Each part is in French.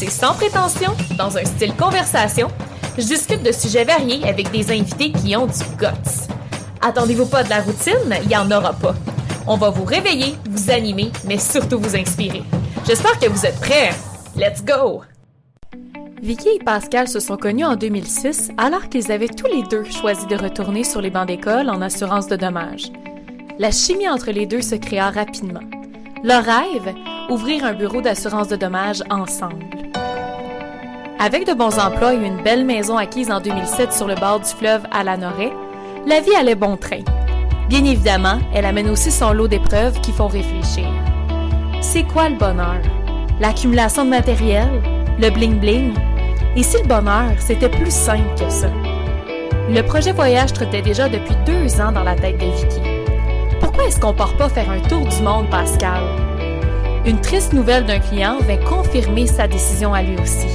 C'est sans prétention, dans un style conversation. Je discute de sujets variés avec des invités qui ont du guts. Attendez-vous pas de la routine, il y en aura pas. On va vous réveiller, vous animer, mais surtout vous inspirer. J'espère que vous êtes prêts. Let's go! Vicky et Pascal se sont connus en 2006 alors qu'ils avaient tous les deux choisi de retourner sur les bancs d'école en assurance de dommages. La chimie entre les deux se créa rapidement. Leur rêve, ouvrir un bureau d'assurance de dommages ensemble. Avec de bons emplois et une belle maison acquise en 2007 sur le bord du fleuve à la Noret, la vie allait bon train. Bien évidemment, elle amène aussi son lot d'épreuves qui font réfléchir. C'est quoi le bonheur? L'accumulation de matériel? Le bling-bling? Et si le bonheur, c'était plus simple que ça? Le projet voyage trottait déjà depuis deux ans dans la tête de Vicky. Pourquoi est-ce qu'on part pas faire un tour du monde, Pascal? Une triste nouvelle d'un client vint confirmer sa décision à lui aussi.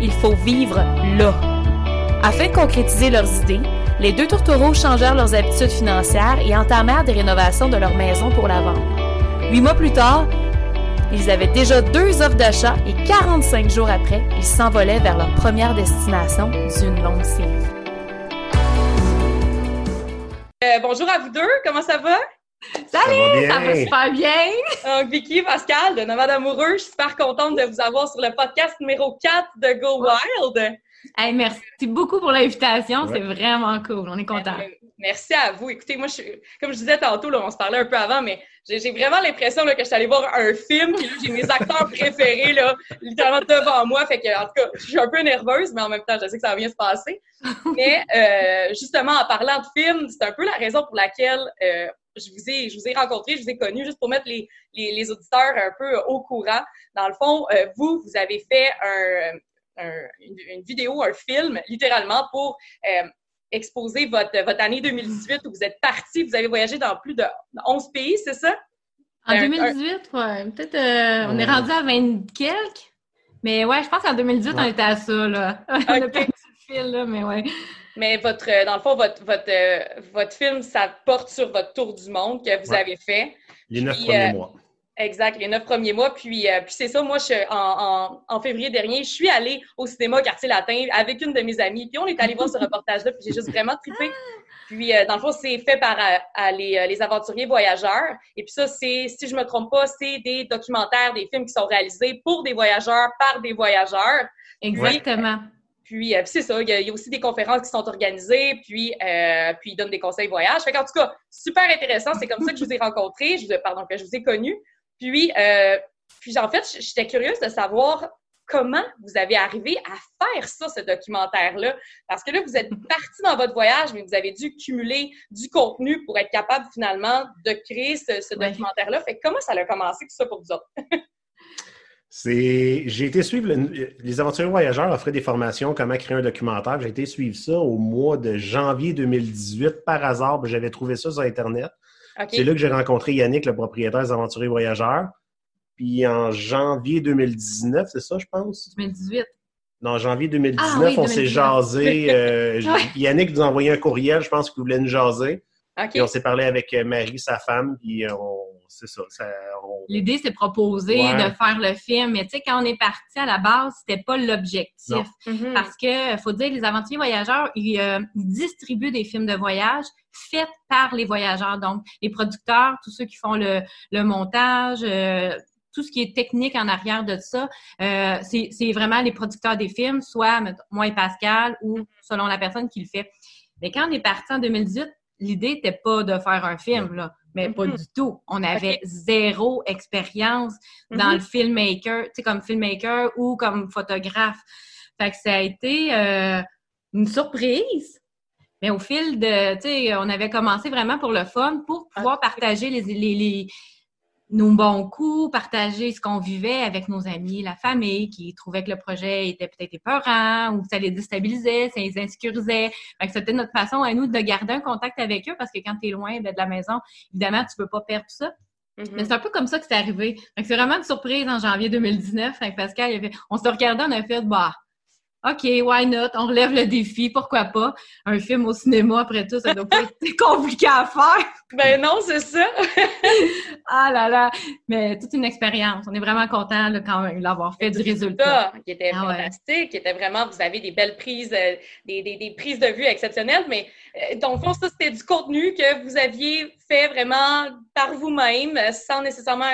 Il faut vivre là. Afin de concrétiser leurs idées, les deux tourtereaux changèrent leurs habitudes financières et entamèrent des rénovations de leur maison pour la vendre. Huit mois plus tard, ils avaient déjà deux offres d'achat et 45 jours après, ils s'envolaient vers leur première destination d'une longue série. Euh, bonjour à vous deux, comment ça va? Salut, ça va, super bien. Donc, Vicky, Pascal, de Nomade Amoureux, je suis super contente de vous avoir sur le podcast numéro 4 de Go Wild. Hey, merci beaucoup pour l'invitation, c'est vraiment cool, on est content. Merci à vous. Écoutez, moi, je, comme je disais tantôt, là, on se parlait un peu avant, mais j'ai vraiment l'impression que je suis allée voir un film, puis j'ai mes acteurs préférés, là, littéralement devant moi. Fait que, en tout cas, je suis un peu nerveuse, mais en même temps, je sais que ça va bien se passer. Mais euh, justement, en parlant de film, c'est un peu la raison pour laquelle euh, je vous ai, je vous ai rencontré, je vous ai connu, juste pour mettre les, les, les auditeurs un peu au courant. Dans le fond, euh, vous, vous avez fait un, un, une, une, vidéo, un film, littéralement, pour euh, exposer votre, votre année 2018 où vous êtes parti, vous avez voyagé dans plus de 11 pays, c'est ça? En 2018, ouais. Peut-être, euh, on est rendu à 20 quelques. Mais ouais, je pense qu'en 2018, on était à ça, là. on a perdu le fil, là, mais ouais. Mais votre, dans le fond, votre, votre, euh, votre film, ça porte sur votre tour du monde que vous Ouais. avez fait. Les neuf premiers euh, mois. Exact, les neuf premiers mois. Puis, euh, puis c'est ça, moi, je, en, en, en février dernier, je suis allée au cinéma Quartier Latin avec une de mes amies. Puis on est allé voir ce reportage-là, puis j'ai juste vraiment trippé. Puis, euh, dans le fond, c'est fait par euh, à les, euh, les aventuriers voyageurs. Et puis ça, c'est, si je me trompe pas, c'est des documentaires, des films qui sont réalisés pour des voyageurs, par des voyageurs. Exactement. Puis, euh, puis c'est ça, il y, a, il y a aussi des conférences qui sont organisées, puis, euh, puis ils donnent des conseils voyage. Fait qu'en tout cas, super intéressant. C'est comme ça que je vous ai rencontrés, je vous ai- pardon, que je vous ai connus. Puis, euh, puis en fait, j'étais curieuse de savoir comment vous avez arrivé à faire ça, ce documentaire-là. Parce que là, vous êtes parti dans votre voyage, mais vous avez dû cumuler du contenu pour être capable finalement de créer ce, documentaire-là. Fait que comment ça a commencé tout ça pour vous autres? C'est, j'ai été suivre le- les aventuriers voyageurs offraient des formations comment créer un documentaire. J'ai été suivre ça au mois de janvier 2018 par hasard. puis J'avais trouvé ça sur Internet. C'est là que j'ai rencontré Yannick, le propriétaire des aventuriers voyageurs. Puis en janvier 2019, c'est ça, je pense? 2018. Non, janvier 2019, Ah oui, on s'est 2019. jasé. euh, Ouais. Yannick nous a envoyé un courriel, je pense qu'il voulait nous jaser. Puis on s'est parlé avec euh, Marie, sa femme, puis euh, on, c'est ça. ça on- L'idée, c'est proposé Ouais. de faire le film. Mais tu sais, quand on est parti à la base, c'était pas l'objectif. Mhm. Parce que, faut dire, les aventuriers voyageurs, ils, euh, ils distribuent des films de voyage faits par les voyageurs. Donc, les producteurs, tous ceux qui font le, le montage, euh, tout ce qui est technique en arrière de ça, euh, c'est c'est vraiment les producteurs des films, soit moi et Pascal, ou selon la personne qui le fait. Mais quand on est parti en 2018, l'idée n'était pas de faire un film, là. Mais pas Mhm. du tout. On avait zéro expérience dans Mhm. le filmmaker, tu sais, comme filmmaker ou comme photographe. Fait que ça a été euh, une surprise. Mais au fil de, tu sais, on avait commencé vraiment pour le fun, pour pouvoir partager les, les, les, nos bons coups, partager ce qu'on vivait avec nos amis, la famille, qui trouvaient que le projet était peut-être épeurant ou que ça les déstabilisait, ça les insécurisait. Fait que c'était notre façon à nous de garder un contact avec eux parce que quand tu es loin de la maison, évidemment, tu peux pas perdre tout ça. Mhm. Mais c'est un peu comme ça que c'est arrivé. Fait que c'est vraiment une surprise en janvier 2019. Fait que Pascal, il avait, on se regardait, on a fait, bah, OK, why not? On relève le défi, pourquoi pas? Un film au cinéma, après tout, ça doit pas être compliqué à faire. Ben non, c'est ça. Ah là là! Mais toute une expérience. On est vraiment content là, quand même d'avoir fait du résultat. Qui était Ah ouais. fantastique, qui était vraiment, vous avez des belles prises, euh, des, des, des prises de vue exceptionnelles, mais euh, dans le fond, ça, c'était du contenu que vous aviez fait vraiment par vous-même, euh, sans nécessairement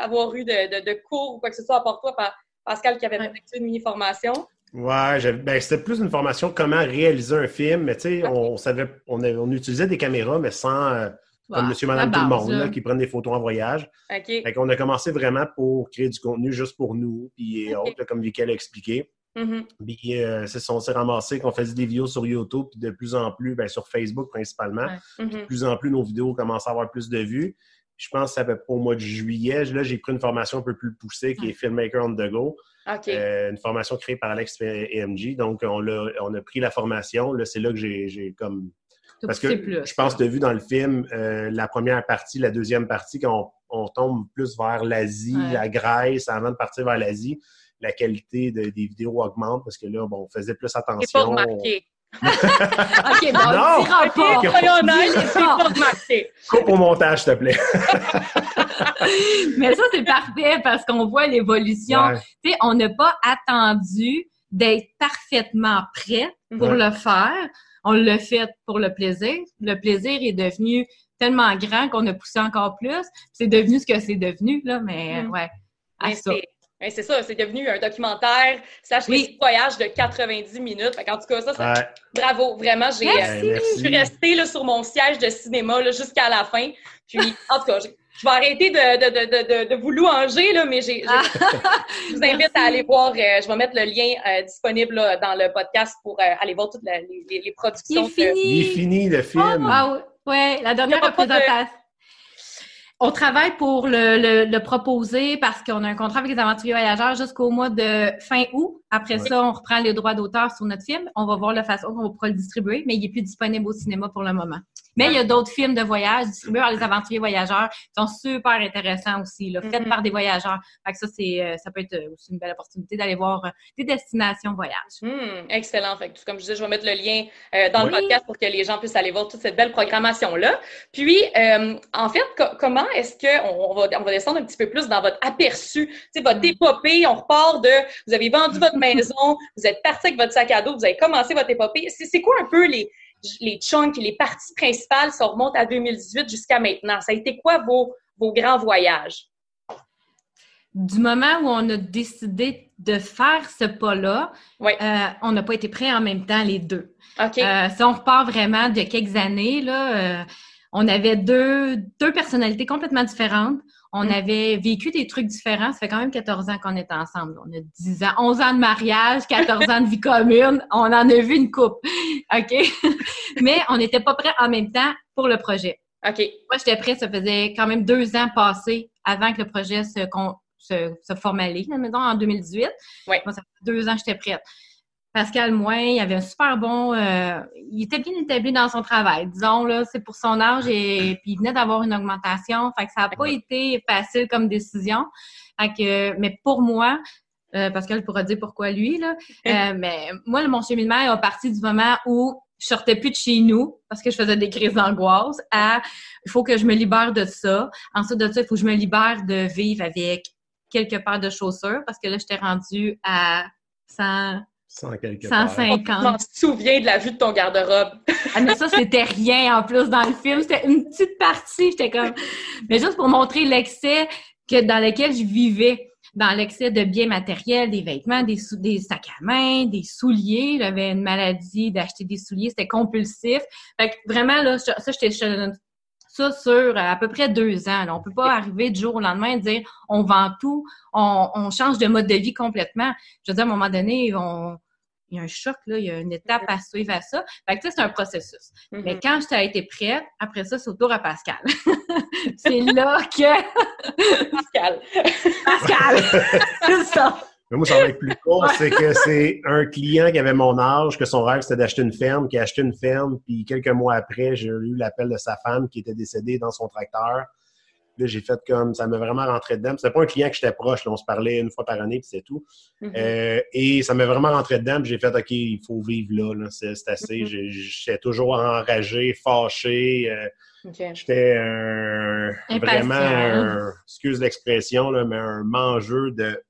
avoir eu de, de, de cours ou quoi que ce soit à part toi, par Pascal, qui avait Ouais. effectué une mini-formation. Ouais, ben, c'était plus une formation comment réaliser un film, mais tu sais, on, savait, on, avait- on utilisait des caméras, mais sans, euh, comme monsieur, madame, tout le monde, là. là, qui prennent des photos en voyage. OK. Fait qu'on a commencé vraiment pour créer du contenu juste pour nous, puis autres, comme Vicky l'a expliqué. Mhm. Puis euh, c'est ça, on s'est ramassé qu'on faisait des vidéos sur YouTube, puis de plus en plus, ben, sur Facebook principalement, Ouais. Mhm. de plus en plus, nos vidéos commencent à avoir plus de vues. Je pense que ça fait au mois de juillet. Là, j'ai pris une formation un peu plus poussée qui est Filmmaker on the Go. Euh, une formation créée par Alex et MJ. Donc, on a, on a pris la formation. Là, c'est là que j'ai j'ai comme. Parce que plus. je pense que tu as vu dans le film euh, la première partie, la deuxième partie, quand on, on tombe plus vers l'Asie, Ouais. la Grèce, avant de partir vers l'Asie, la qualité de- des vidéos augmente parce que là, bon, on faisait plus C'est pas attention. remarqué. OK, bon, Non! on pas. Coupe au montage, s'il te plaît. Mais ça, c'est parfait parce qu'on voit l'évolution. Ouais. Tu sais, on n'a pas attendu d'être parfaitement prêt pour Ouais. le faire. On l'a fait pour le plaisir. Le plaisir est devenu tellement grand qu'on a poussé encore plus. C'est devenu ce que c'est devenu, là, mais Mm. ouais. À Mais ça. c'est- mais c'est ça, c'est devenu un documentaire slash Oui. voyage de 90 minutes. Fait en tout cas, ça, ça- Ouais. bravo. Vraiment, j'ai, euh, je suis restée là, sur mon siège de cinéma là, jusqu'à la fin. Puis, en tout cas, je, je vais arrêter de, de, de, de, vous louanger, là, mais j'ai, j'ai- Ah. je vous invite à aller voir. euh, je vais mettre le lien euh, disponible là, dans le podcast pour euh, aller voir toutes la- les, les, les Il productions. est fini. Il est fini, le film. Ah ouais, la dernière représentation. On travaille pour le, le, le proposer parce qu'on a un contrat avec les aventuriers voyageurs jusqu'au mois de fin août. Après Ouais. ça, on reprend les droits d'auteur sur notre film. On va voir la façon qu'on pourra le distribuer, mais il est plus disponible au cinéma pour le moment. Mais il y a d'autres films de voyage distribués par les aventuriers voyageurs qui sont super intéressants aussi, là, faits Mhm. par des voyageurs. Fait que ça, c'est, euh, ça peut être aussi une belle opportunité d'aller voir euh, des destinations voyage. Hmm, excellent. Fait que, comme je disais, je vais mettre le lien euh, dans le podcast pour que les gens puissent aller voir toute cette belle programmation-là. Puis, euh, en fait, co- comment est-ce que on, on va, on va descendre un petit peu plus dans votre aperçu, tu sais, votre Mm. épopée, on repart de, vous avez vendu votre maison, vous êtes parti avec votre sac à dos, vous avez commencé votre épopée. C'est quoi un peu les, les chunks, les parties principales si on remonte à 2018 jusqu'à maintenant? Ça a été quoi vos, vos grands voyages? Du moment où on a décidé de faire ce pas-là, euh, on n'a pas été prêts en même temps les deux. Euh, si on repart vraiment de quelques années, là, euh, on avait deux, deux personnalités complètement différentes. On Mm. avait vécu des trucs différents. Ça fait quand même 14 ans qu'on est ensemble. On a 10 ans, 11 ans de mariage, 14 ans de vie commune. On en a vu une coupe. OK? Mais on n'était pas prêts en même temps pour le projet. OK. Moi, j'étais prête, ça faisait quand même deux ans passés avant que le projet se, con- se, se formalise, mettons, en 2018. Ouais. Moi, ça fait deux ans que j'étais prête. Pascal Moins, il avait un super bon... euh, il était bien établi dans son travail, disons, là, c'est pour son âge, et puis il venait d'avoir une augmentation, fait que ça n'a pas été facile comme décision. Fait que, mais pour moi, euh, Pascal pourra dire pourquoi lui, là, euh, mais moi, mon cheminement est parti du moment où je sortais plus de chez nous parce que je faisais des crises d'angoisse à il faut que je me libère de ça. Ensuite de ça, il faut que je me libère de vivre avec quelques paires de chaussures parce que là, j'étais rendue à 100, Sans quelque part. 150. Je m'en souviens de la vue de ton garde-robe. Ah, mais ça, c'était rien en plus dans le film. C'était une petite partie. J'étais comme. Mais juste pour montrer l'excès que dans lequel je vivais. Dans l'excès de biens matériels, des vêtements, des, sou- des sacs à main, des souliers. J'avais une maladie d'acheter des souliers. C'était compulsif. Fait que vraiment, là, ça, j'étais je- ça sur à peu près deux ans. là. On peut pas arriver du jour au lendemain et dire on vend tout, on, on change de mode de vie complètement. Je veux dire, à un moment donné, on, il y a un choc, là, il y a une étape à suivre à ça. Fait que, tu sais, c'est un processus. Mhm. Mais quand j'étais été prête, après ça, c'est au tour à Pascal. c'est là que... Pascal. Pascal! c'est ça! Mais moi, ça va être plus court, c'est que c'est un client qui avait mon âge, que son rêve, c'était d'acheter une ferme, qui a acheté une ferme, puis quelques mois après, j'ai eu l'appel de sa femme qui était décédée dans son tracteur. Là, j'ai fait comme, ça m'a vraiment rentré dedans. C'était pas un client que j'étais proche, là, on se parlait une fois par année, puis c'est tout. Mhm. Euh, et ça m'a vraiment rentré dedans, puis j'ai fait, OK, il faut vivre là, là. c'est assez. Mhm. J'étais toujours enragé, fâché. euh. J'étais un, vraiment un, excuse l'expression, mais un mangeur de.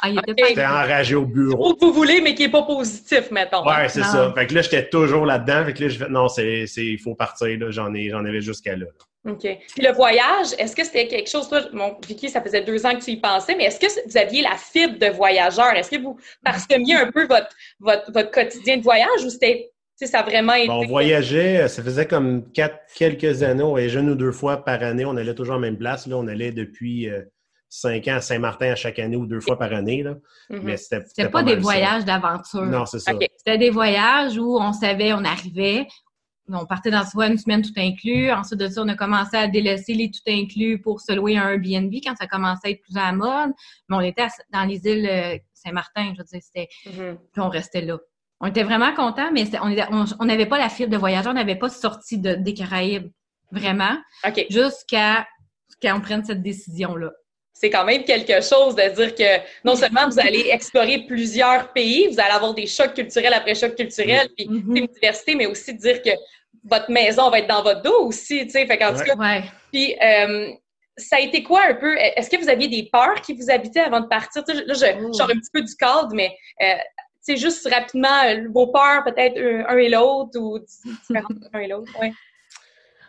Ah, il était pas... Enragé au bureau. Au que vous voulez, mais qui n'est pas positif, mettons. Ouais, c'est ça. Fait que là, j'étais toujours là-dedans. Fait que là, j'ai fait, non, c'est, c'est, il faut partir, là. J'en ai, j'en avais jusqu'à là. OK. Puis le voyage, est-ce que c'était quelque chose, toi, bon, Vicky, ça faisait deux ans que tu y pensais, mais est-ce que vous aviez la fibre de voyageur? Est-ce que vous parsemiez un peu votre, votre, votre quotidien de voyage ou c'était, tu sais, ça a vraiment été. Bon, on voyageait, ça faisait comme quatre, quelques années. On voyageait une ou deux fois par année. On allait toujours en même place. Là, on allait depuis euh, cinq ans à Saint-Martin à chaque année ou deux fois par année. Là. Mhm. Mais c'était, C'était pas, des voyages d'aventure. Non, c'est ça. C'était des voyages où on savait, on arrivait, on partait dans soit une semaine tout inclus. Ensuite de ça, on a commencé à délaisser les tout inclus pour se louer un Airbnb quand ça commençait à être plus à la mode. Mais on était dans les îles euh, Saint-Martin, je veux dire, c'était, Mhm. puis on restait là. On était vraiment contents, mais on était- on on n'avait pas la fibre de voyageur, on n'avait pas sorti de, des Caraïbes, vraiment, OK. jusqu'à ce qu'on prenne cette décision-là. C'est quand même quelque chose de dire que non seulement vous allez explorer plusieurs pays, vous allez avoir des chocs culturels après chocs culturels, puis Mhm. c'est une diversité, mais aussi de dire que votre maison va être dans votre dos aussi, tu sais. Fait qu'en tout cas, Ouais. Puis, euh, ça a été quoi un peu? Est-ce que vous aviez des peurs qui vous habitaient avant de partir? Là, je, Oh. sors un petit peu du cadre, mais euh, tu sais, juste rapidement, euh, vos peurs, peut-être un, un et l'autre, ou différentes un et l'autre, ouais.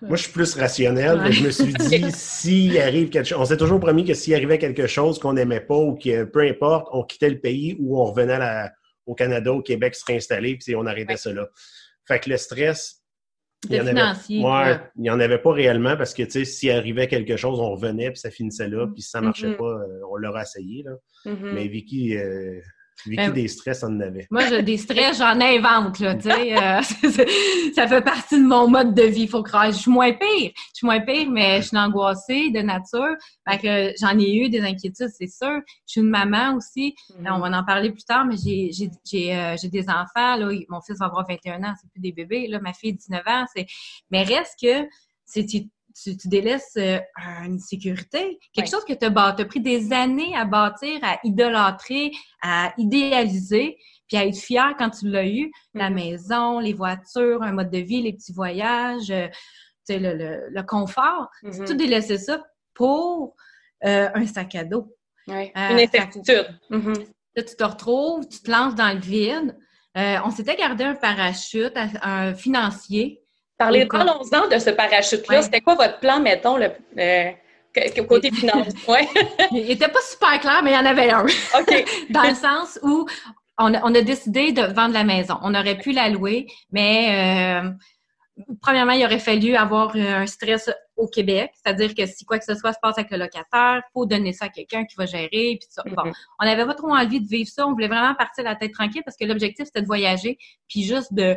Moi, je suis plus rationnel. Ouais. Je me suis dit, s'il arrive quelque chose, on s'est toujours promis que s'il arrivait quelque chose qu'on n'aimait pas ou que peu importe, on quittait le pays ou on revenait à la- au Canada, au Québec, se réinstaller, puis on arrêtait Ouais. là. Fait que le stress, il y en avait, ouais, il y en avait pas réellement parce que, tu sais, s'il arrivait quelque chose, on revenait, puis ça finissait là, puis si ça marchait Mhm. pas, euh, on l'aurait essayé, là. Mhm. Mais Vicky, euh, Vicky, Ben, des stress, on en avait. Moi, j'ai des stress, j'en invente, là, tu sais. euh, ça fait partie de mon mode de vie, faut croire. Je suis moins pire. Je suis moins pire, mais je suis angoissée de nature. Fait que j'en ai eu des inquiétudes, c'est sûr. Je suis une maman aussi. Mhm. On va en parler plus tard, mais j'ai j'ai j'ai euh, j'ai des enfants, là. Mon fils va avoir 21 ans, c'est plus des bébés, là. Ma fille, 19 ans, c'est... Mais reste que c'est... Tu, tu, tu délaisses euh, une sécurité, quelque chose que tu as pris des années à bâtir, à idolâtrer, à idéaliser, puis à être fier quand tu l'as eu, la Mhm. maison, les voitures, un mode de vie, les petits voyages, euh, tu sais, le, le, le confort. Mhm. Tout délaisser ça pour euh, un sac à dos. Euh, Une incertitude. Mhm. Là, tu te retrouves, tu te lances dans le vide. On s'était gardé un parachute, un financier. Parlez, parlons-en de ce parachute-là. Ouais. C'était quoi votre plan, mettons, le, euh, côté finance? Ouais. Il était pas super clair, mais il y en avait un. OK. dans le sens où on a, on a décidé de vendre la maison. On aurait pu la louer, mais euh, premièrement, il aurait fallu avoir euh, un stress au Québec, c'est-à-dire que si quoi que ce soit se passe avec le locataire, faut donner ça à quelqu'un qui va gérer. Puis ça. Bon, on n'avait pas trop envie de vivre ça. On voulait vraiment partir la tête tranquille parce que l'objectif c'était de voyager, puis juste de,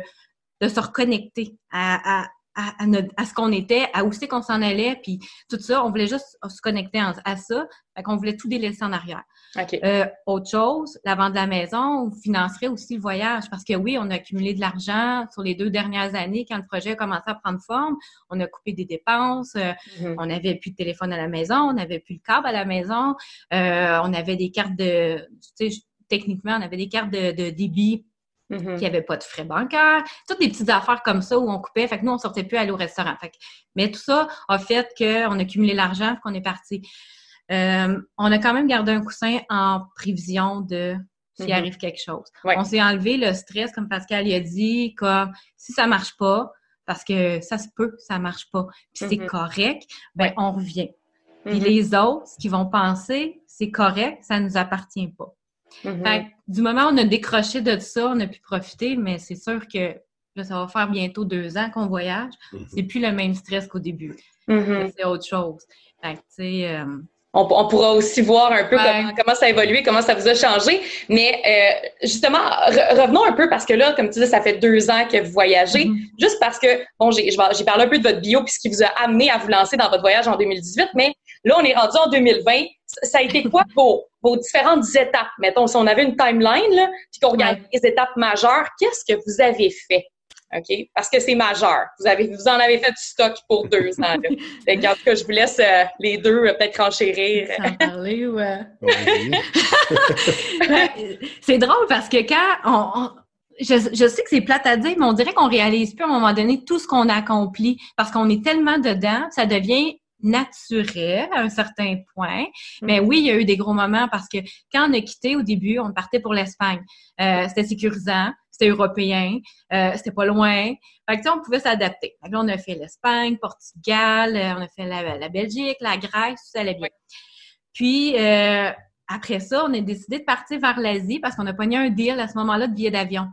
de se reconnecter à, à, à, à notre- à ce qu'on était, à où c'est qu'on s'en allait, puis tout ça. On voulait juste se connecter en- à ça. Fait qu'on voulait tout délaisser en arrière. OK. Euh, autre chose, la vente de la maison, on financerait aussi le voyage parce que oui, on a accumulé de l'argent sur les deux dernières années quand le projet a commencé à prendre forme. On a coupé des dépenses, euh, Mhm. on n'avait plus de téléphone à la maison, on n'avait plus le câble à la maison, euh, on avait des cartes de, tu sais, techniquement, on avait des cartes de, de débit Mhm. qui n'avaient pas de frais bancaires, toutes des petites affaires comme ça où on coupait. Fait que nous, on sortait plus aller au restaurant. Fait que- mais tout ça a fait qu'on a cumulé l'argent qu'on est parti. Euh, on a quand même gardé un coussin en prévision de s'il Mhm. arrive quelque chose. Ouais. On s'est enlevé le stress, comme Pascal y a dit, comme si ça marche pas, parce que ça se peut, ça marche pas, puis c'est Mhm. correct, ben Ouais. on revient. Puis les autres, ce qu'ils vont penser, c'est correct, ça nous appartient pas. Mhm. Fait que, du moment où on a décroché de ça, on a pu profiter, mais c'est sûr que là, ça va faire bientôt deux ans qu'on voyage. Mhm. C'est plus le même stress qu'au début. Mhm. C'est autre chose. Fait que, euh, on, pourra aussi voir un peu comment, ça a évolué, comment ça vous a changé. Mais euh, justement, revenons un peu parce que là, comme tu dis, ça fait deux ans que vous voyagez. Mm-hmm. Juste parce que, bon, j'ai parlé un peu de votre bio puis ce qui vous a amené à vous lancer dans votre voyage en 2018, mais là, on est rendu en 2020. Ça a été quoi vos, vos différentes étapes? Mettons, si on avait une timeline, là, puis qu'on regarde les étapes majeures, qu'est-ce que vous avez fait? OK? Parce que c'est majeur. Vous, avez, vous en avez fait du stock pour deux ans. en tout cas, je vous laisse euh, les deux euh, peut-être enchérir. Sans parler ou... Euh? c'est drôle parce que quand on, je, je, sais que c'est plate à dire, mais on dirait qu'on réalise plus à un moment donné tout ce qu'on accomplit parce qu'on est tellement dedans, ça devient naturel à un certain point. Mais oui, il y a eu des gros moments parce que quand on a quitté au début, on partait pour l'Espagne. Euh, c'était sécurisant, c'était européen, euh, c'était pas loin. Fait que, on pouvait s'adapter. Là, on a fait l'Espagne, Portugal, euh, on a fait la, Belgique, la Grèce, tout ça allait bien. Puis, euh, après ça, on a décidé de partir vers l'Asie parce qu'on a pogné un deal à ce moment-là de billets d'avion.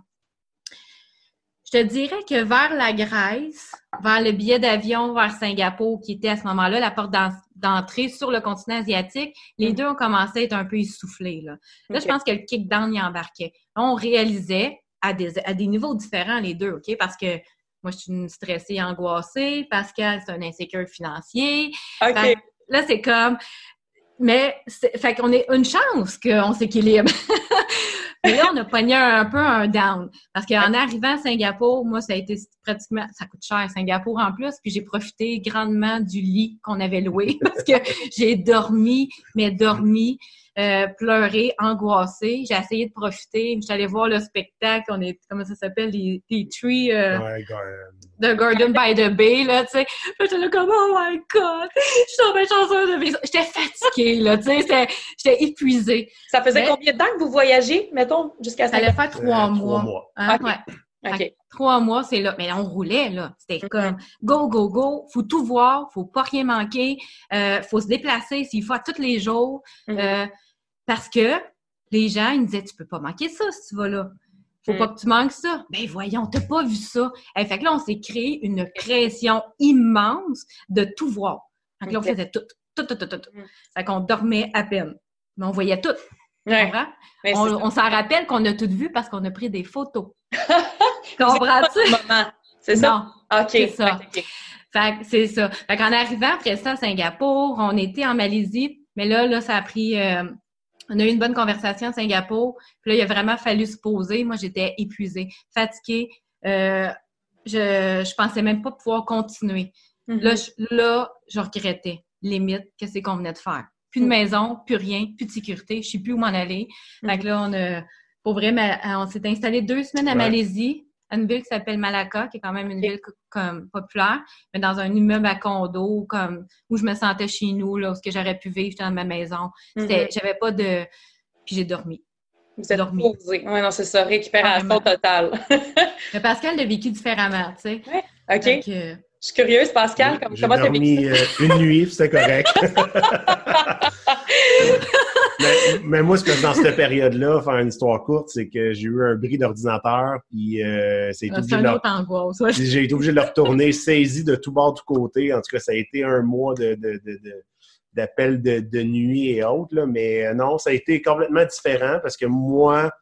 Je te dirais que vers la Grèce, vers le billet d'avion vers Singapour, qui était à ce moment-là la porte d'entrée sur le continent asiatique, les mm. deux ont commencé à être un peu essoufflés. Là, là je pense que le kick-down y embarquait. on réalisait à des, à des niveaux différents, les deux, OK? Parce que moi, je suis une stressée, angoissée. Pascal, c'est un insécure financier. OK. là, c'est comme... Mais, fait qu'on est une chance qu'on s'équilibre. Mais là, on a pogné un, peu un down. Parce qu'en arrivant à Singapour, moi, ça a été pratiquement, ça coûte cher Singapour en plus, puis j'ai profité grandement du lit qu'on avait loué parce que j'ai dormi, mais dormi. Euh, pleurer, angoissée. J'ai essayé de profiter. Je suis allée voir le spectacle. On est, comment ça s'appelle? Les, les Trees. Euh, ouais, Garden by the Bay, là, tu sais. J'étais là comme, oh my God! Je suis tombée chanceuse de vivre J'étais fatiguée, là, tu sais. J'étais épuisée. Ça faisait combien de temps que vous voyagez, mettons, jusqu'à ça? Ça allait faire trois euh, mois. Trois mois. Hein, ouais. Trois mois, c'est là. Mais on roulait, là. C'était comme go, go, go. Faut tout voir. Faut pas rien manquer. Euh, faut se déplacer s'il faut à tous les jours. Mm-hmm. euh, parce que les gens, ils me disaient, tu peux pas manquer ça si tu vas là. Faut pas mm. que tu manques ça. Ben voyons, t'as pas vu ça. Et fait que là, on s'est créé une pression immense de tout voir. Fait que là, on faisait tout, tout, tout, tout, tout. Mm. Fait qu'on dormait à peine. Mais on voyait tout. Ouais. On, s'en rappelle qu'on a tout vu parce qu'on a pris des photos. Comprends-tu? C'est ça? Non. OK. C'est ça. Fait que c'est ça. Fait qu'en arrivant après ça à Singapour, on était en Malaisie, mais là, là, ça a pris euh, on a eu une bonne conversation à Singapour. Puis là, il a vraiment fallu se poser. Moi, j'étais épuisée, fatiguée. Euh, je, je pensais même pas pouvoir continuer. Mm-hmm. Là, je, là, je regrettais, limite, qu'est-ce qu'on venait de faire. Plus de mm. maison, plus rien, plus de sécurité. Je sais plus où m'en aller. Mm Fait que là, on a, pour vrai, on s'est installé deux semaines à Malaisie une ville qui s'appelle Malacca, qui est quand même une ville comme populaire, mais dans un immeuble à condo, comme où je me sentais chez nous, là, où que j'aurais pu vivre dans ma maison. Mm-hmm. J'avais pas de. Puis j'ai dormi. Vous êtes dormi. Oui, non, c'est ça, récupération totale. mais Pascal l'a vécu différemment, tu sais. Oui. OK. Euh, je suis curieuse, Pascal, comme, comment t'as vécu euh, une nuit, c'était correct. mais, moi, ce que dans cette période-là, faire une histoire courte, c'est que j'ai eu un bris d'ordinateur, puis euh, c'est ah, une autre angoisse. J'ai été obligé de le retourner, saisi de tout bord, de tout côté. En tout cas, ça a été un mois de, de, d'appels de, de, nuit et autres, là. mais euh, non, ça a été complètement différent parce que moi,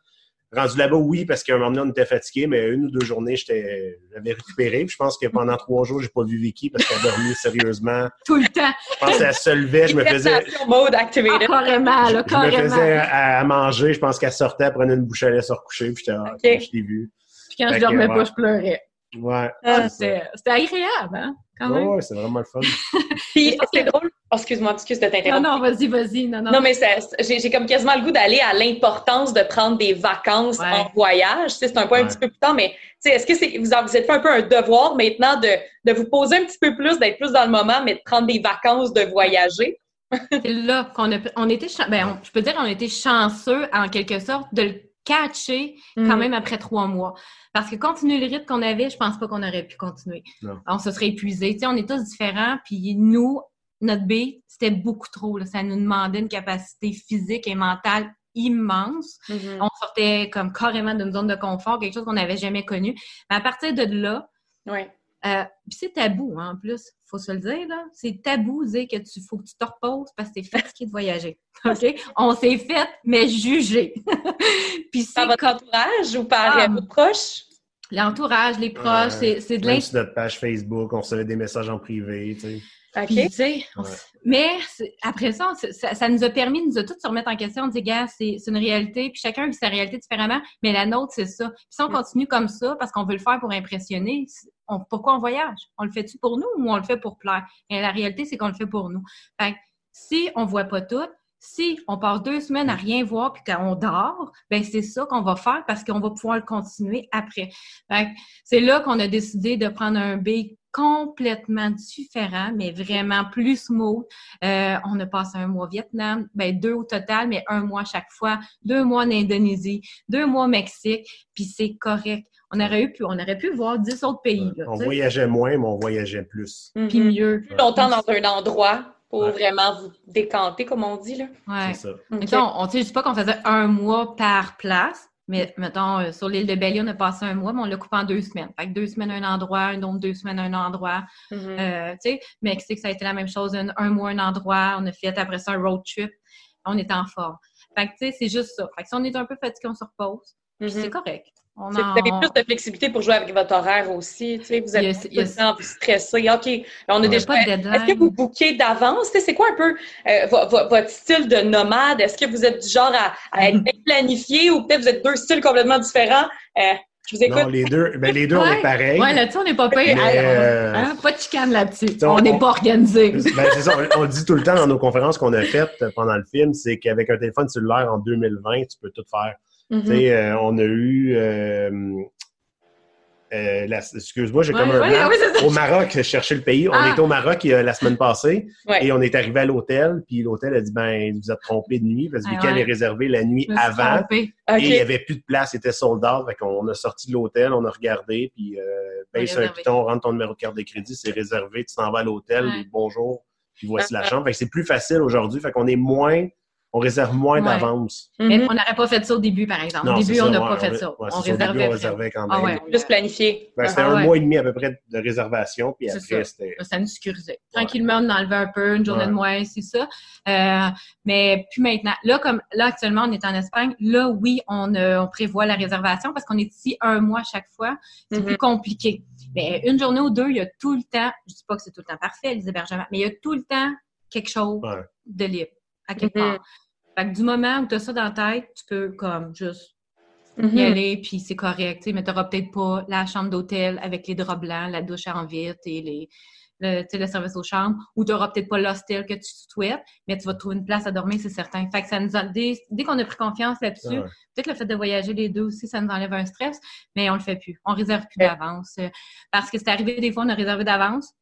Rendu là-bas, oui, parce qu'à un moment donné, on était fatigué, mais une ou deux journées, j'étais, j'avais récupéré. je pense que pendant trois jours, j'ai pas vu Vicky parce qu'elle a dormi sérieusement. Tout le temps. Je pense qu'elle se levait, je me faisais. mode activated. Ah, carrément, là, carrément. Je me faisais à, manger. Je pense qu'elle sortait, elle prenait une bouche, elle allait se recoucher, puis j'étais, ah, je l'ai vu. Puis quand je dormais pas, je pleurais. Ouais. Ah, c'était agréable, hein? Quand même. Ouais, c'est vraiment le fun. Puis c'est drôle. Oh, excuse-moi, excuse de t'interrompre. Non, non, vas-y, vas-y. Non, non. non, mais j'ai comme quasiment le goût d'aller à l'importance de prendre des vacances en voyage. C'est un point un petit peu plus tard, mais est-ce que c'est vous, vous êtes fait un peu un devoir maintenant de, de vous poser un petit peu plus, d'être plus dans le moment, mais de prendre des vacances, de voyager? c'est là qu'on a, on était, ben, je peux dire, on était chanceux en quelque sorte de le catcher quand mm. même après trois mois. Parce que continuer le rythme qu'on avait, je pense pas qu'on aurait pu continuer. On se serait épuisé. Tu sais, on est tous différents, puis nous, notre B, c'était beaucoup trop. Ça nous demandait une capacité physique et mentale immense. Mm-hmm. On sortait comme carrément d'une zone de confort, quelque chose qu'on n'avait jamais connu. Mais à partir de là, Euh, puis c'est tabou, hein, en plus, faut se le dire, là. C'est tabou de dire que tu faut que tu te reposes parce que tu es fatigué de voyager. OK? On s'est fait, mais juger. puis c'est par votre entourage ou par ah, vos proches? L'entourage, les proches, c'est de l'inspiration. sur notre page Facebook, on recevait des messages en privé, tu sais. Mais après ça, ça, nous a permis, nous a tous se remettre en question. On dit, gars, c'est une réalité, puis chacun vit sa réalité différemment, mais la nôtre, c'est ça. Puis si on mm. continue comme ça, parce qu'on veut le faire pour impressionner, pourquoi on voyage? On le fait-tu pour nous ou on le fait pour plaire? Et la réalité, c'est qu'on le fait pour nous. Fait si on voit pas tout, si on passe deux semaines à rien voir puis qu'on dort, ben c'est ça qu'on va faire parce qu'on va pouvoir le continuer après. C'est là qu'on a décidé de prendre un B complètement différent, mais vraiment plus smooth. Euh, on a passé un mois au Vietnam, ben deux au total, mais un mois chaque fois, deux mois en Indonésie, deux mois au Mexique, puis c'est correct. On aurait, eu, on aurait pu voir dix autres pays. on voyageait moins, mais on voyageait plus. Puis mieux. Plus longtemps dans un endroit, pour vraiment vous décanter, comme on dit. Là. Ouais. C'est ça. on ne dit pas qu'on faisait un mois par place, mais mettons, euh, sur l'île de Belly, on a passé un mois, mais on l'a coupé en deux semaines. Fait que deux semaines un endroit, une autre deux semaines un endroit. Mm-hmm. euh, tu sais, Mexique, ça a été la même chose, un, mois un endroit. On a fait après ça un road trip. On était en forme. Fait que tu sais, c'est juste ça. Fait que si on est un peu fatigué, on se repose. Mm-hmm. c'est correct. Vous avez plus de flexibilité pour jouer avec votre horaire aussi. Tu sais, vous êtes plus stressé. OK, on a déjà. Est-ce que vous bouquez d'avance? c'est quoi un peu euh, votre style de nomade? Est-ce que vous êtes du genre à, être mm-hmm. planifié ou peut-être vous êtes deux styles complètement différents? Euh, je vous écoute. Non, les deux, ben les deux, on est pareil. Oui, là-dessus, on n'est pas payé. Euh, hein? Pas de chicane là-dessus. On n'est pas organisé. Ben, c'est ça, on, dit tout le temps dans nos conférences qu'on a faites pendant le film, c'est qu'avec un téléphone cellulaire en 2020, tu peux tout faire. Mm-hmm. Euh, on a eu. Euh, euh, excuse-moi, j'ai comme un blanc. au Maroc, chercher le pays. On ah. était au Maroc la semaine passée et on est arrivé à l'hôtel. Puis l'hôtel a dit ben vous êtes trompé de nuit parce que ah, avait réservé la nuit avant et il n'y avait plus de place, c'était sold out. Fait qu'on a sorti de l'hôtel, on a regardé puis baisse un piton, rentre ton numéro de carte de crédit, c'est réservé, tu t'en vas à l'hôtel, bonjour, puis voici la chambre. Fait que c'est plus facile aujourd'hui. Fait qu'on est moins on réserve moins d'avance. Mais mhm. on n'aurait pas fait ça au début, par exemple. au début, on n'a pas fait ça. on, réservait. on réservait quand ah même. Juste planifié. Ben, c'était ah un mois et demi à peu près de réservation, puis après, c'était... Ça nous sécurisait. Tranquillement, on enlevait un peu, une journée de moins, c'est ça. Euh, mais puis maintenant, là, comme là, actuellement, on est en Espagne, là, oui, on, euh, on prévoit la réservation parce qu'on est ici un mois chaque fois. C'est plus mhm. compliqué. Mais une journée ou deux, il y a tout le temps, je ne dis pas que c'est tout le temps parfait, les hébergements, mais il y a tout le temps quelque chose de libre à quelque mhm. part. Fait que du moment où tu as ça dans la tête, tu peux comme juste y mhm. aller, puis c'est correct. Mais tu n'auras peut-être pas la chambre d'hôtel avec les draps blancs, la douche en vite et les, le, le service aux chambres, ou tu n'auras peut-être pas l'hostel que tu souhaites, mais tu vas trouver une place à dormir, c'est certain. Fait que ça nous dès, qu'on a pris confiance là-dessus, peut-être le fait de voyager les deux aussi, ça nous enlève un stress, mais on le fait plus. On réserve plus d'avance. Parce que c'est arrivé des fois, on a réservé d'avance,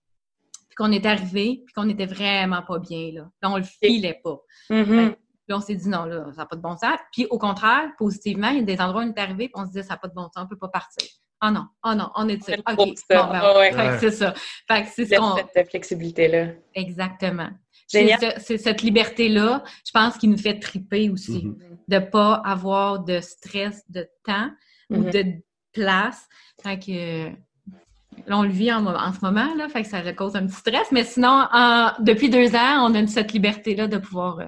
puis qu'on est arrivé, puis qu'on était vraiment pas bien, là. on le filait pas. Mm-hmm. Puis on s'est dit non, là, ça n'a pas de bon sens. Puis au contraire, positivement, il y a des endroits où on est arrivé, puis on se disait ça n'a pas de bon sens, on ne peut pas partir. Oh non, oh non, on est OK. Bon, ben, c'est ça. Fait que c'est Cette flexibilité-là. Exactement. C'est cette liberté-là, je pense, qui nous fait triper aussi. Mm-hmm. De ne pas avoir de stress de temps ou mm-hmm. de place. Fait que Là, on le vit en, ce moment, là, fait que ça cause un petit stress, mais sinon, depuis deux ans, on a cette liberté-là de pouvoir euh,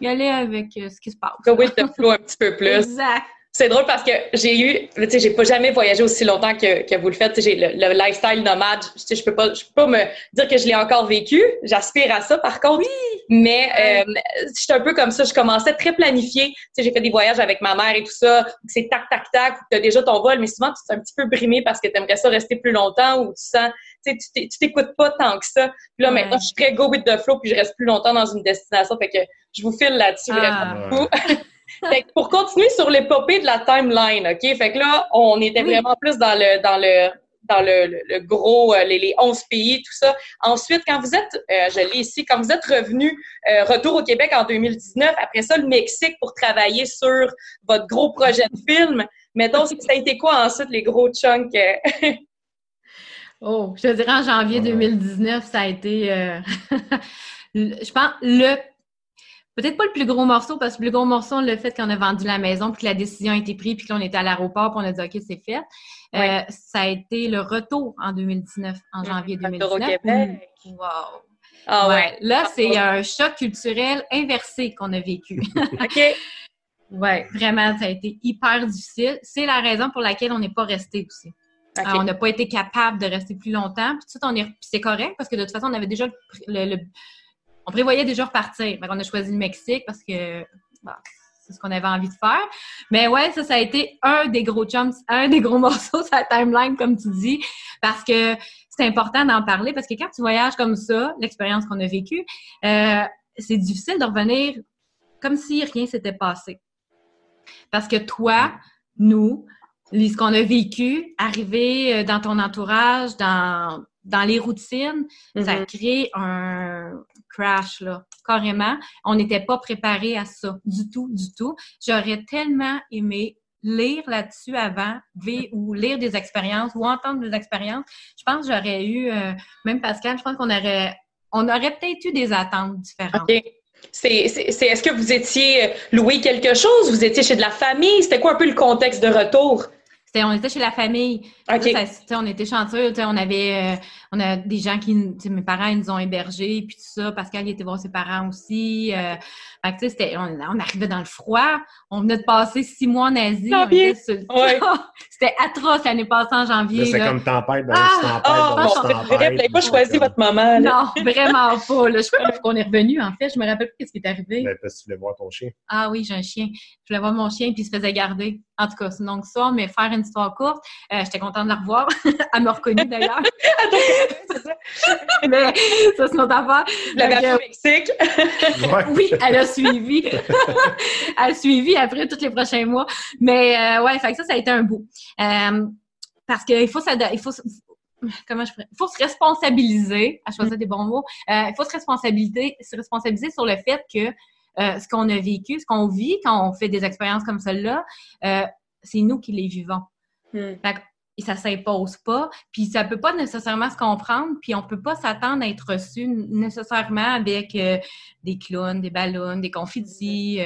y aller avec euh, ce qui se passe. Oui, le flow un petit peu plus. Exact. C'est drôle parce que j'ai eu, tu sais, j'ai pas jamais voyagé aussi longtemps que, que vous le faites. J'ai le, le, lifestyle nomade, je, je peux pas, je peux pas me dire que je l'ai encore vécu. J'aspire à ça, par contre. Oui. Mais euh, je suis un peu comme ça. Je commençais très planifié. Tu sais, j'ai fait des voyages avec ma mère et tout ça. C'est tac tac tac. Tu as déjà ton vol, mais souvent tu es un petit peu brimé parce que tu aimerais ça rester plus longtemps ou tu sens, tu sais, tu t'écoutes pas tant que ça. Puis là, maintenant, je suis très go with the flow puis je reste plus longtemps dans une destination. Fait que je vous file là-dessus ah. vraiment pour continuer sur l'épopée de la timeline, OK? Fait que là, on était vraiment plus dans le dans le dans le, gros, euh, les, les 11 pays, tout ça. Ensuite, quand vous êtes, euh, je l'ai ici, quand vous êtes revenu, euh, retour au Québec en 2019, après ça, le Mexique pour travailler sur votre gros projet de film, mettons, ça a été quoi ensuite les gros chunks? oh, je dirais en janvier 2019, ça a été, je pense, le peut-être pas le plus gros morceau, parce que le plus gros morceau, on l'a fait quand on a vendu la maison, puis que la décision a été prise, puis qu'on était à l'aéroport, puis on a dit OK, c'est fait. Euh, ça a été le retour en 2019, en janvier 2019. Au Québec. Wow. Ah ouais. Là, ah, c'est un choc culturel inversé qu'on a vécu. OK. Ouais, vraiment, ça a été hyper difficile. C'est la raison pour laquelle on n'est pas resté aussi. on n'a pas été capable de rester plus longtemps. Puis tout on est, c'est correct parce que de toute façon, on avait déjà le, on prévoyait déjà repartir. on a choisi le Mexique parce que c'est ce qu'on avait envie de faire. Mais ouais, ça, ça a été un des gros jumps, un des gros morceaux sur la timeline, comme tu dis, parce que c'est important d'en parler parce que quand tu voyages comme ça, l'expérience qu'on a vécue, euh, c'est difficile de revenir comme si rien s'était passé. Parce que toi, nous, ce qu'on a vécu, arriver euh, dans ton entourage, dans, dans les routines, ça mm-hmm. crée un crash, là, carrément. On n'était pas préparé à ça, du tout, du tout. J'aurais tellement aimé lire là-dessus avant, ou lire des expériences, ou entendre des expériences. Je pense que j'aurais eu, euh, même Pascal, je pense qu'on aurait, on aurait peut-être eu des attentes différentes. C'est, est-ce que vous étiez loué quelque chose? Vous étiez chez de la famille? C'était quoi un peu le contexte de retour? On était chez la famille. on était chanceux. On avait euh, on a des gens qui, mes parents, ils nous ont hébergés, puis tout ça. Pascal, il était voir ses parents aussi. Euh, c'était, on, arrivait dans le froid. On venait de passer six mois en Asie. c'était atroce l'année passée en janvier. C'est comme tempête, ben, ah! tempête, oh, tempête. Vous n'avez pas choisi votre moment. Non, vraiment pas. Là. Je crois qu'on est revenu, en fait. Je me rappelle plus ce qui est arrivé. Ben, parce que tu voulais voir ton chien. Ah oui, j'ai un chien. Je voulais voir mon chien, puis il se faisait garder. En tout cas, c'est donc ça, mais faire une histoire courte, euh, j'étais contente de la revoir. Elle m'a reconnue d'ailleurs. mais ça, c'est notre affaire. La au Mexique. oui, elle a suivi. elle a suivi après tous les prochains mois. Mais euh, ouais, fait que ça, ça a été un bout. Euh, parce qu'il faut, il faut, comment je il faut se responsabiliser, à choisir des bons mots, il faut se responsabiliser, se responsabiliser sur le fait que euh, ce qu'on a vécu, ce qu'on vit quand on fait des expériences comme celle-là, euh, c'est nous qui les vivons. Hmm. et ça s'impose pas, puis ça peut pas nécessairement se comprendre, puis on peut pas s'attendre à être reçu nécessairement avec euh, des clowns, des ballons, des confettis,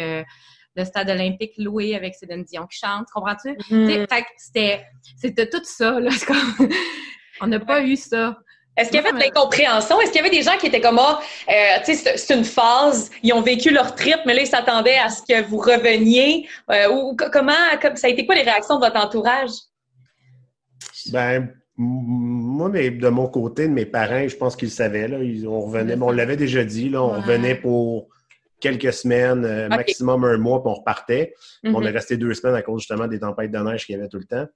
le stade olympique loué avec Céline Dion qui chante, comprends-tu? Hmm. C'était, c'était tout ça, là. on n'a pas eu ça. Est-ce qu'il y avait de l'incompréhension? Est-ce qu'il y avait des gens qui étaient comme, ah, euh, tu sais, c'est une phase, ils ont vécu leur trip, mais là, ils s'attendaient à ce que vous reveniez? Euh, ou comment, ça a été quoi les réactions de votre entourage? Ben, moi, de mon côté, de mes parents, je pense qu'ils savaient, là, ils, on revenait, on l'avait déjà dit, là, on revenait pour quelques semaines, euh, maximum un mois, puis on repartait. On est mm-hmm. resté deux semaines à cause justement des tempêtes de neige qu'il y avait tout le temps.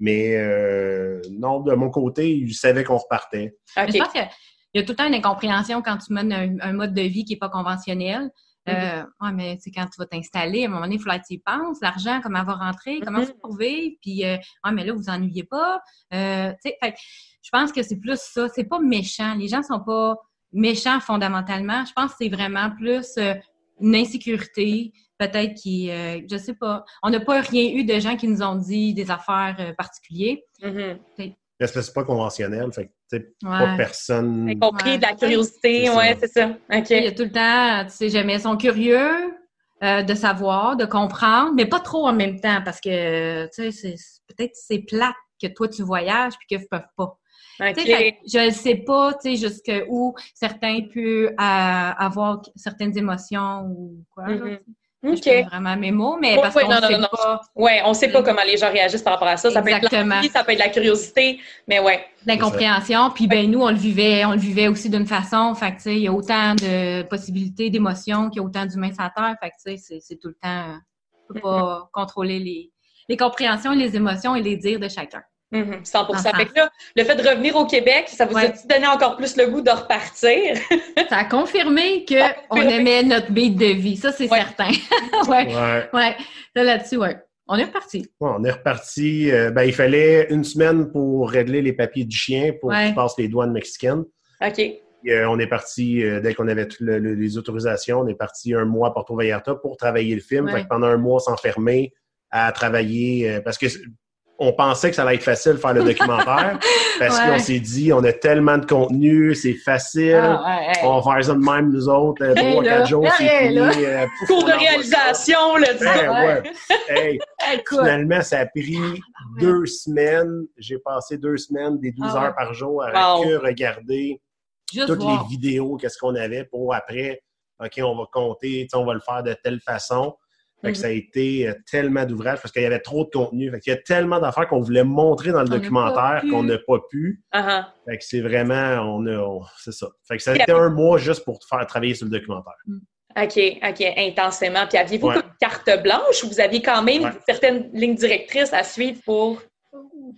Mais euh, non, de mon côté, ils savaient qu'on repartait. Je pense qu'il y a tout le temps une incompréhension quand tu mènes un, mode de vie qui n'est pas conventionnel. Euh, mm-hmm. ouais, mais c'est quand tu vas t'installer, à un moment donné, il faut que tu y penses, l'argent, comment va rentrer, comment mm-hmm. pour vivre, puis euh, ouais, mais là, vous ennuyez pas. Euh, je pense que c'est plus ça. C'est pas méchant. Les gens sont pas méchants fondamentalement. Je pense que c'est vraiment plus une insécurité, peut-être qui, euh, je sais pas. On n'a pas rien eu de gens qui nous ont dit des affaires euh, particulières. Mm C'est pas conventionnel, fait que pas personne. Y compris de la curiosité, ouais, c'est ça. Il y a tout le temps, tu sais, jamais, ils sont curieux euh, de savoir, de comprendre, mais pas trop en même temps parce que, tu sais, peut-être c'est plate que toi tu voyages puis qu'ils ne peuvent pas. je ne sais pas, tu sais, jusqu'où certains peuvent avoir certaines émotions ou quoi. Mm-hmm. OK. vraiment mes mots, mais parce qu'on ne sait pas. Ouais, on sait pas comment les gens réagissent par rapport à ça. Ça peut être l'envie, ça peut être la curiosité, mais ouais. L'incompréhension. Puis ben nous, on le vivait, on le vivait aussi d'une façon. Fait que tu sais, il y a autant de possibilités, d'émotions qu'il y a autant d'humains sur terre. Fait que tu sais, c'est tout le temps. On peut pas contrôler les, les compréhensions, les émotions et les dires de chacun. 100 mm-hmm. Fait là, le fait de revenir au Québec, ça vous a donné encore plus le goût de repartir? ça a confirmé qu'on aimait notre beat de vie. Ça, c'est certain. ouais. ouais. Là-dessus, ouais. On est reparti. on est reparti. Euh, ben, il fallait une semaine pour régler les papiers du chien pour qu'il passe les douanes mexicaines. OK. Euh, on est parti, euh, dès qu'on avait toutes les autorisations, on est parti un mois à Porto Vallarta pour travailler le film. Fait que pendant un mois, s'enfermer à travailler. parce que on pensait que ça allait être facile de faire le documentaire parce Ouais. qu'on s'est dit, on a tellement de contenu, c'est facile. Ah, ouais, hey. On va faire ça de même, nous autres, euh, Hey, trois, là, quatre jours, c'est fini. euh, pouf, Cours de réalisation. Hey, Écoute, finalement, ça a pris deux semaines. J'ai passé deux semaines, des 12 Ah heures par jour à Wow. que regarder juste toutes voir. les vidéos, qu'est-ce qu'on avait pour après, OK, on va compter, on va le faire de telle façon. Fait que Mhm. ça a été euh, tellement d'ouvrages parce qu'il y avait trop de contenu. Fait qu'il y a tellement d'affaires qu'on voulait montrer dans le On documentaire qu'on n'a pas pu. Ah, ah. Fait que c'est vraiment, on a, c'est ça. Fait que ça a été un mois juste pour faire travailler sur le documentaire. OK, OK, intensément. Puis aviez-vous Ouais. comme carte blanche ou vous aviez quand même Ouais. certaines lignes directrices à suivre pour.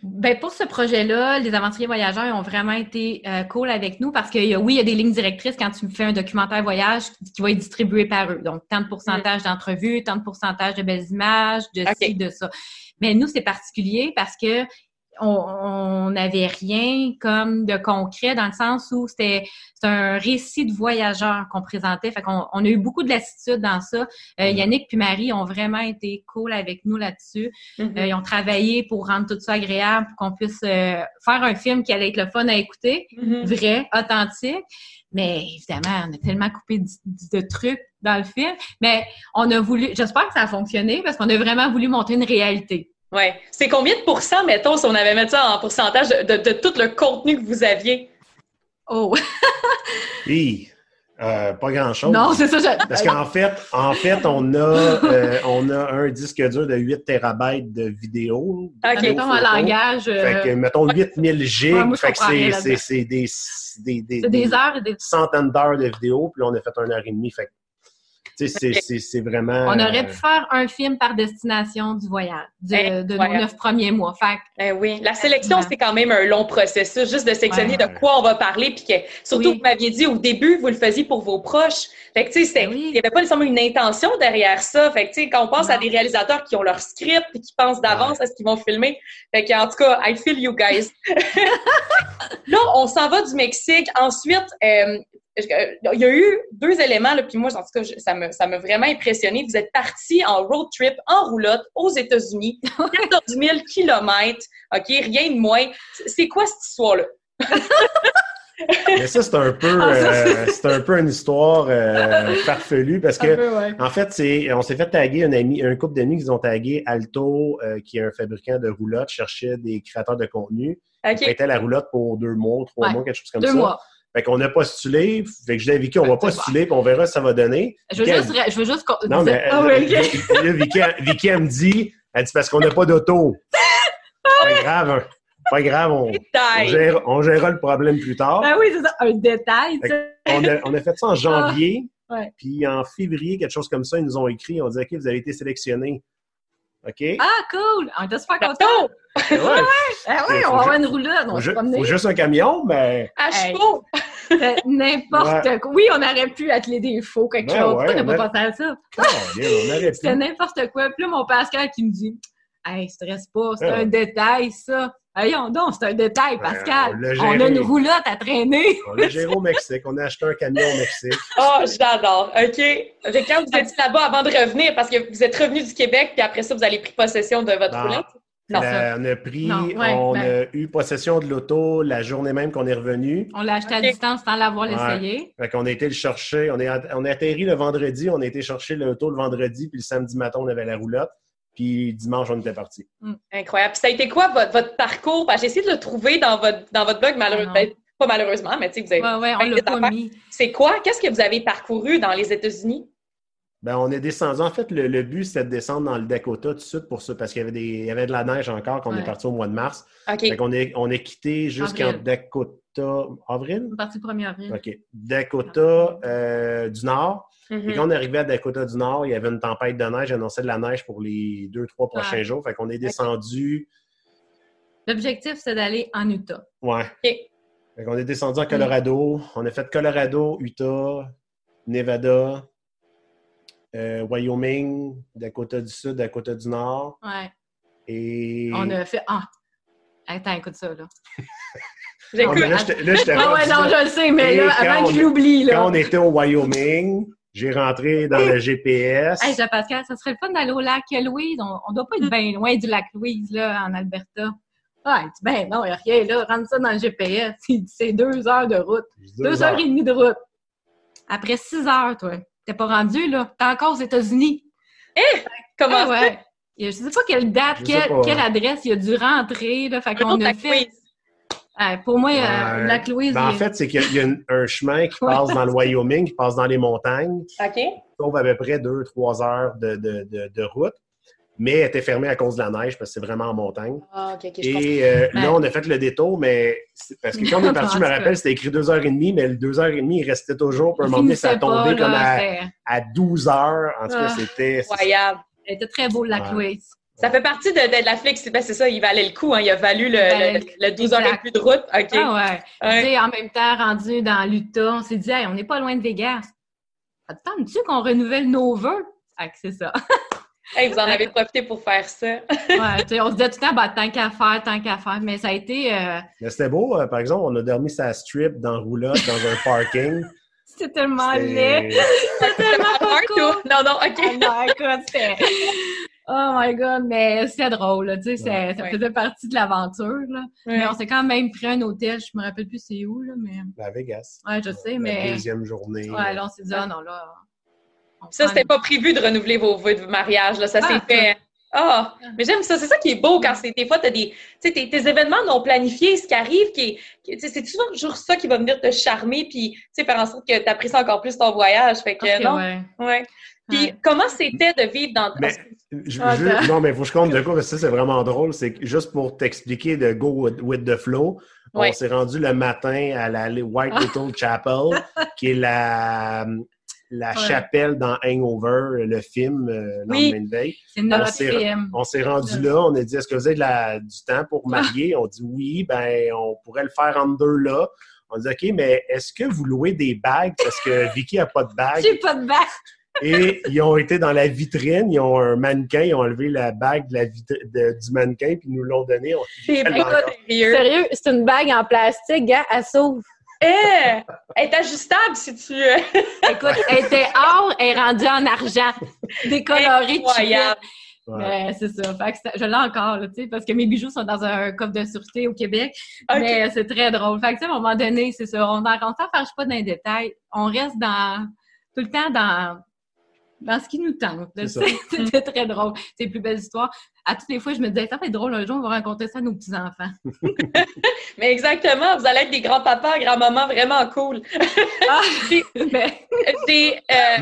Ben pour ce projet-là, les aventuriers voyageurs ils ont vraiment été euh, cool avec nous parce que oui, il y a des lignes directrices quand tu fais un documentaire voyage qui va être distribué par eux. Donc, tant de pourcentage d'entrevues, tant de pourcentage de belles images, de ci, de ça. Mais nous, c'est particulier parce que on on n'avait rien comme de concret dans le sens où c'était c'est un récit de voyageurs qu'on présentait. Fait qu'on on a eu beaucoup de lassitude dans ça. Euh, Yannick puis Marie ont vraiment été cool avec nous là-dessus. Mhm. Euh, ils ont travaillé pour rendre tout ça agréable, pour qu'on puisse euh, faire un film qui allait être le fun à écouter, Mhm. vrai, authentique. Mais évidemment, on a tellement coupé de, de trucs dans le film. Mais on a voulu, j'espère que ça a fonctionné parce qu'on a vraiment voulu montrer une réalité. Ouais. C'est combien de pourcents, mettons, si on avait mis ça en pourcentage de, de- de tout le contenu que vous aviez? Oh, Puis, euh, pas grand-chose. non, c'est ça. je- Parce qu'en fait, en fait, on a, euh, on a un disque dur de 8 terabytes de vidéos. OK. Mettons un langage. euh, Fait que, mettons, 8000 gigs. Ouais, fait que c'est, c'est, là-dedans. c'est des, des, des, des heures et des centaines d'heures de vidéos, puis là, on a fait une heure et demie. Fait que, c'est, Ok. c'est, c'est vraiment... On aurait euh, pu faire un film par destination du voyage, de, Eh, de nos neuf premiers mois. Fait que Eh oui, la sélection, c'est quand même un long processus, juste de sélectionner Ouais. de quoi on va parler, puis que surtout, Oui. vous m'aviez dit au début, vous le faisiez pour vos proches. Fait que, tu sais, c'était- Oui. il n'y avait pas nécessairement une intention derrière ça. Fait que, tu sais, quand on pense à des réalisateurs qui ont leur script et qui pensent d'avance à ce qu'ils vont filmer. Fait que, en tout cas, I feel you guys. là, on s'en va du Mexique. Ensuite, euh, il y a eu deux éléments, là, puis moi, en tout cas, je- ça me, ça m'a vraiment impressionné. Vous êtes parti en road trip en roulotte aux États-Unis, 14 000 kilomètres, OK, rien de moins. C'est- quoi cette histoire-là? Mais ça, c'est un peu, Ah, euh, c'est un peu une histoire euh, farfelue parce que, peu, ouais. en fait, c'est, on s'est fait taguer un ami, un couple d'amis qui ont tagué Alto, euh, qui est un fabricant de roulottes, cherchait des créateurs de contenu. OK. Il était à la roulotte pour deux mois, trois Ouais. mois, quelque chose comme Deux ça. mois. Fait qu'on a postulé. Fait que je dis à Vicky, on va c'est postuler, puis on verra ce que ça va donner. Je veux Vicky, juste, je veux juste. qu'on- Non, mais Ah là, Vicky, Vicky, elle me dit, elle dit parce qu'on n'a pas d'auto. Pas grave, hein. pas grave, on, on, Détail. gère- on gérera le problème plus tard. Ben oui, c'est ça, un détail. On a, on a fait ça en janvier, Ah, ouais. puis en février, quelque chose comme ça, ils nous ont écrit, on dit OK, vous avez été sélectionnés. OK? Ah, cool! On était super contents. Ouais, Ah oui, Faut on va avoir une roulotte, on faut, va ju- se promener. faut juste un camion, ben, À Hey. chevaux! Fait N'importe quoi. Oui, on aurait pu atteler des faux, quelque Ben chose. ouais, Pourquoi on t'as pas pensé à ça? on aurait C'était n'importe quoi. Puis là, mon Pascal qui me dit Hey, stresse pas, c'est Ouais. un détail, ça. Voyons donc, c'est un détail, Ben, Pascal. on l'a on a une roulotte à traîner. On a géré au Mexique, on a acheté un camion au Mexique. Oh, j'adore. OK. Fait quand vous étiez là-bas avant de revenir, parce que vous êtes revenu du Québec, puis après ça, vous avez pris possession de votre Non. roulotte? Non. La- on a pris, Non, ouais, on ben- a eu possession de l'auto la journée même qu'on est revenu. On l'a acheté à distance sans l'avoir Ouais. essayé. Fait qu'on a été le chercher. On est, on a atterri le vendredi, on a été chercher l'auto le vendredi, puis le samedi matin, on avait la roulotte. Puis dimanche, on était parti. Incroyable. Puis ça a été quoi votre, votre parcours? J'ai essayé de le trouver dans votre, dans votre blog, malheureusement. Ah pas malheureusement, mais tu sais, vous avez. Ouais, ouais, on l'a pas mis. C'est quoi? Qu'est-ce que vous avez parcouru dans les États-Unis? Ben, on est descendu. En fait, le, le but, c'était de descendre dans le Dakota tout de suite pour ça, parce qu'il y avait, des, il y avait de la neige encore quand on Ouais. est parti au mois de mars. OK. Fait qu'on est, on est quitté jusqu'en. Dakota. Avril? On est parti le 1er avril. OK. Dakota euh, du Nord. Mhm. Et quand on est arrivé à Dakota du Nord, il y avait une tempête de neige, annonçait de la neige pour les deux, trois prochains Ouais. jours. Fait qu'on est descendu. L'objectif, c'est d'aller en Utah. Ouais. OK. Fait qu'on est descendu en Colorado. On a fait Colorado, Utah, Nevada, euh, Wyoming, Dakota du Sud, Dakota du Nord. Ouais. Et. On a fait. Ah! Attends, écoute ça, là. Ah, là, j'étais Ah ouais, non, je le sais, mais Et là, avant que je l'oublie, Quand là. on était au Wyoming, J'ai rentré dans le GPS. Hey, Jean-Pascal, ça serait le fun d'aller au lac Louise. On, on doit pas être bien loin du lac Louise, là, en Alberta. Ouais, tu ben non, il n'y a rien là. Rentre ça dans le GPS. C'est deux heures de route. Deux, heures. et demie de route. Après six heures, toi. T'es pas rendu, là. T'es encore aux États-Unis. Eh! Comment ah, ouais. Je sais pas quelle date, quelle, adresse il a dû rentrer, là. Fait qu'on a fait pour moi, euh, la Louise. Ben, en fait, c'est qu'il y a, un chemin qui passe dans le Wyoming, qui passe dans les montagnes. OK. trouve à peu près deux, trois heures de, de, de, route. Mais elle était fermée à cause de la neige parce que c'est vraiment en montagne. Ah, OK, Et euh, là, on a fait le détour, mais parce que quand on est parti, je me rappelle, c'était écrit deux heures et demie, mais le deux heures et demie, il restait toujours. Puis à un moment donné, ça tombait comme à, à 12 heures. En tout cas, ah. c'était. Incroyable. C'était très beau, la Louise. Ça fait partie de, de, la flex. Ben, c'est ça, il valait le coup. Hein. Il a valu le, le, 12 heures et plus de route. OK. Ah ouais. en même temps, rendu dans l'Utah, on s'est dit, hey, on n'est pas loin de Vegas. Attends-tu qu'on renouvelle nos vœux? c'est ça. hey, vous en avez profité pour faire ça. ouais, on se disait tout le temps, bah, tant qu'à faire, tant qu'à faire. Mais ça a été. Euh... Mais c'était beau. Euh, par exemple, on a dormi sa strip dans roulotte, dans un parking. C'était tellement laid. C'était tellement pas cool. Non, non, OK. Oh my God. Oh my god, mais c'est drôle, tu sais, ça faisait partie de l'aventure, là. Mais on s'est quand même pris un hôtel, je me rappelle plus c'est où, là, mais... La Vegas. Ouais, je sais, mais... La deuxième journée. Ouais, là, on s'est dit, ah non, là... Ça, c'était pas prévu de renouveler vos vœux de mariage, là, ça s'est ah, fait... Ah, oh, mais j'aime ça. C'est ça qui est beau quand c'est des fois, t'as des, tu sais, tes, événements non planifiés, ce qui arrive, qui, c'est souvent toujours ça qui va venir te charmer, puis, tu sais, faire en sorte que tu apprécies encore plus ton voyage. Fait que, non. Ouais. Puis, comment c'était de vivre dans. je, non, mais il faut que je compte de quoi, parce que ça, c'est vraiment drôle. C'est juste pour t'expliquer de Go with, the Flow, on s'est rendu le matin à la White Little Chapel, qui est la, la chapelle dans Hangover, le film, euh, oui, C'est notre film. On s'est rendu là, on a dit est-ce que vous avez de la, du temps pour marier? On dit oui, ben on pourrait le faire en deux là. On dit OK, mais est-ce que vous louez des bagues? Parce que Vicky a pas de bague J'ai pas de bague. Et ils ont été dans la vitrine, ils ont un mannequin, ils ont enlevé la bague de la du mannequin, puis ils nous l'ont donné. C'est sérieux, c'est une bague en plastique, gars, elle s'ouvre. Eh! Elle est ajustable si tu veux. Écoute, elle était or, elle est rendue en argent. Décolorée, Incroyable. Ouais. c'est ça. Fait que je l'ai encore, tu sais, parce que mes bijoux sont dans un coffre de sûreté au Québec. Mais c'est très drôle. Fait que, à un moment donné, c'est ça. On ne s'en pas dans les détails. On reste dans, tout le temps dans, dans ce qui nous tente. C'était très drôle. C'est les plus belles histoires. À toutes les fois, je me disais, ça va être drôle un jour, on va raconter ça à nos petits-enfants. Mais exactement, vous allez être des grands-papas, grands-mamans vraiment cool. ah, euh,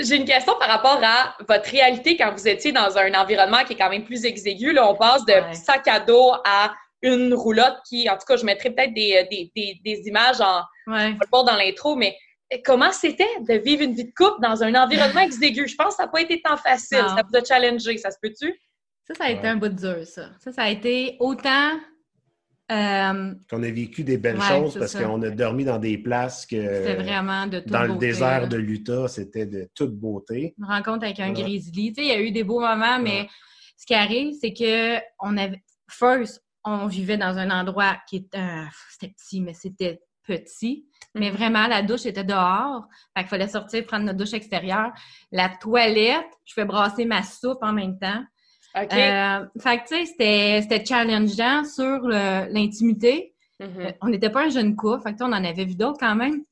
J'ai une question par rapport à votre réalité quand vous étiez dans un environnement qui est quand même plus exigu. Là, on passe de sac à dos à une roulotte qui, en tout cas, je mettrai peut-être des, des, des, images en, ouais. dans l'intro, mais comment c'était de vivre une vie de couple dans un environnement exigu? Je pense que ça n'a pas été tant facile. Ça vous a challengé, ça se peut-tu? Ça, ça a été un bout dur, ça. Ça, ça a été autant. Euh... Qu'on a vécu des belles choses parce qu'on a dormi dans des places que. C'était vraiment de toute Dans le désert de l'Utah, c'était de toute beauté. Une rencontre avec un grizzly. Tu sais, il y a eu des beaux moments, mais ce qui arrive, c'est que on avait. First, on vivait dans un endroit qui était. c'était petit, mais c'était petit. Mais mhm. vraiment, la douche était dehors. Fait qu'il fallait sortir, prendre notre douche extérieure. La toilette, je fais brasser ma soupe en même temps. OK. Euh, fait que, tu sais, c'était challengeant sur l'intimité. Mhm. Euh, on n'était pas un jeune couple. Fait que, on en avait vu d'autres quand même.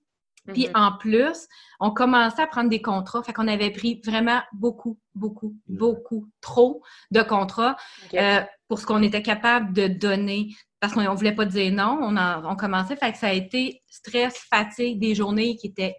Puis mhm. en plus, on commençait à prendre des contrats. Fait qu'on avait pris vraiment beaucoup, beaucoup, beaucoup, trop de contrats euh, pour ce qu'on était capable de donner parce qu'on ne voulait pas dire non, on, on commençait, fait que ça a été stress, fatigue, des journées qui étaient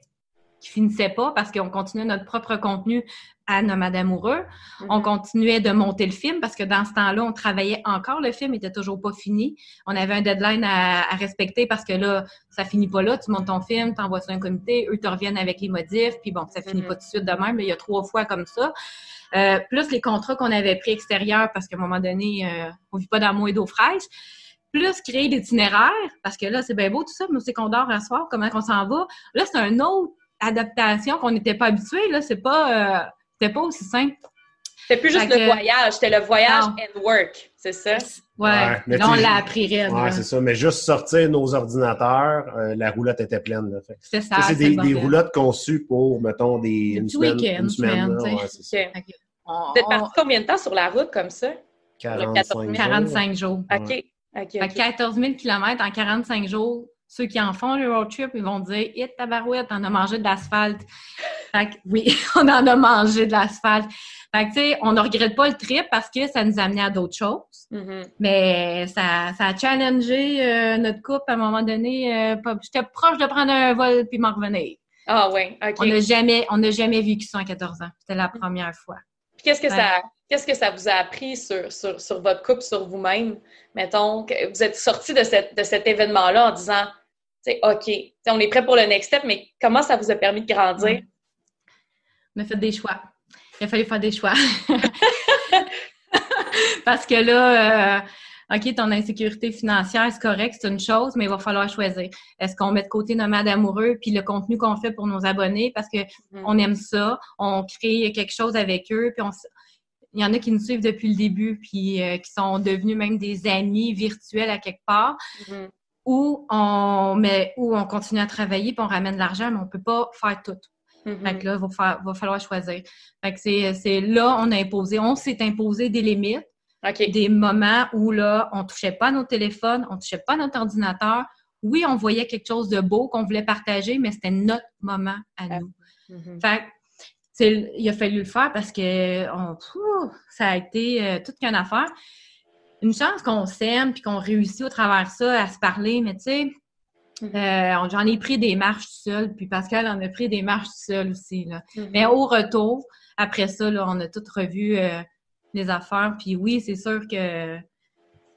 qui finissaient pas parce qu'on continuait notre propre contenu à Nomade Amoureux. Mm-hmm. On continuait de monter le film parce que dans ce temps-là, on travaillait encore. Le film était toujours pas fini. On avait un deadline à, respecter parce que là, ça finit pas là. Tu montes ton film, tu envoies ça à un comité, eux te reviennent avec les modifs, puis bon, ça finit mm-hmm. pas tout de suite de même. il y a trois fois comme ça. Euh, plus les contrats qu'on avait pris extérieurs parce qu'à un moment donné, euh, on vit pas d'amour et d'eau fraîche plus créer l'itinéraire, parce que là, c'est bien beau tout ça, mais c'est qu'on dort un soir, comment on s'en va. Là, c'est une autre adaptation qu'on n'était pas habitué. Là, c'est pas, euh, c'était pas aussi simple. C'était plus juste le voyage, c'était le voyage Non. and work, c'est ça? Ouais. Ouais, mais là, on l'a appris raide. Ouais, c'est ça. Mais juste sortir nos ordinateurs, euh, la roulotte était pleine. Là. C'était ça. ça, c'est des, roulottes conçues pour, mettons, des, une semaine. week-ends, Une semaine, ouais, c'est que on- Vous êtes on- parti combien de temps sur la route comme ça? 45 jours. 45 jours. OK. OK. Fait OK. que 14 000 km en 45 jours. Ceux qui en font le road trip, ils vont dire Hit tabarouette, on a mangé de l'asphalte. Fait que oui, on en a mangé de l'asphalte. Fait que tu sais, on ne regrette pas le trip parce que ça nous a amené à d'autres choses. Mhm. Mais ça, ça a challengé euh, notre couple à un moment donné. euh, J'étais proche de prendre un vol puis m'en revenir. Ah ouais, OK. On n'a jamais, on jamais vécu ça en 14 ans. C'était la première fois. Puis qu'est-ce que Ouais. ça qu'est-ce que ça vous a appris sur, sur, sur votre couple, sur vous-même? Mettons que vous êtes sorti de, cette, de cet événement-là en disant OK, on est prêt pour le next step, mais comment ça vous a permis de grandir? On a fait des choix. Il a fallu faire des choix. Parce que là, euh, OK, ton insécurité financière, c'est correct, c'est une chose, mais il va falloir choisir. Est-ce qu'on met de côté nomade amoureux puis le contenu qu'on fait pour nos abonnés? Parce que Mhm. on aime ça, on crée quelque chose avec eux, puis on il y en a qui nous suivent depuis le début, puis euh, qui sont devenus même des amis virtuels à quelque part, Mhm. où on met, où on continue à travailler, puis on ramène de l'argent, mais on peut pas faire tout. Fait que là, il va, fa- va falloir choisir. Fait que c'est, c'est là, on a imposé, on s'est imposé des limites, des moments où là, on touchait pas à nos téléphones, on touchait pas à notre ordinateur. Oui, on voyait quelque chose de beau qu'on voulait partager, mais c'était notre moment à Ah. nous. Mhm. Fait c'est- il a fallu le faire parce que on- ça a été euh, toute qu'une affaire. Une chance qu'on s'aime puis qu'on réussit au travers de ça à se parler, mais tu sais, euh, j'en ai pris des marches tout seul, puis Pascal en a pris des marches tout seul aussi. Là. Mhm. Mais au retour, après ça, là, on a toutes revu euh, les affaires. Puis oui, c'est sûr que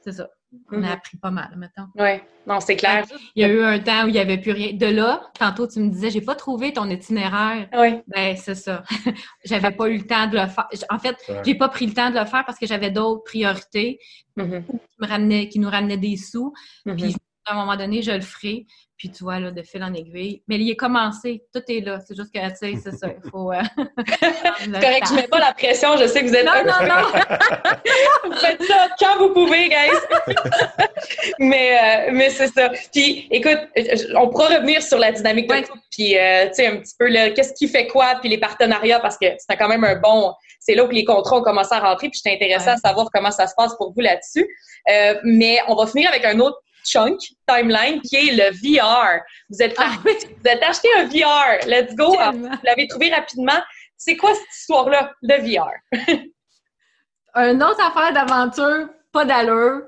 c'est ça. On Mhm. a appris pas mal, maintenant. Ouais. Non, c'est clair. Il y a eu un temps où il n'y avait plus rien. De là, tantôt, tu me disais, j'ai pas trouvé ton itinéraire. Oui. Ben, c'est ça. j'avais pas eu le temps de le faire. En fait, Ouais. j'ai pas pris le temps de le faire parce que j'avais d'autres priorités Mhm. qui, me ramenaient, qui nous ramenaient des sous. Mhm. Puis, à un moment donné, je le ferai. Puis, tu vois, là, de fil en aiguille. Mais il est commencé. Tout est là. C'est juste que, tu sais, c'est ça. Il faut. euh, C'est correct, je mets pas la pression, je sais que vous êtes Non, non, non. vous faites ça quand vous pouvez, guys. mais euh, mais c'est ça. Puis, écoute, on pourra revenir sur la dynamique de Ouais. couple, puis euh, tu sais un petit peu là, qu'est-ce qui fait quoi, puis les partenariats, parce que c'est quand même un bon. C'est là où les contrats ont commencé à rentrer, puis j'étais intéressée Ouais. à savoir comment ça se passe pour vous là-dessus. Euh, mais on va finir avec un autre chunk timeline qui est le VR. Vous êtes Ah oui, vous êtes acheté un VR. Let's go. tellement. Vous l'avez trouvé rapidement. C'est quoi cette histoire-là, le VR? Une autre affaire d'aventure, pas d'allure,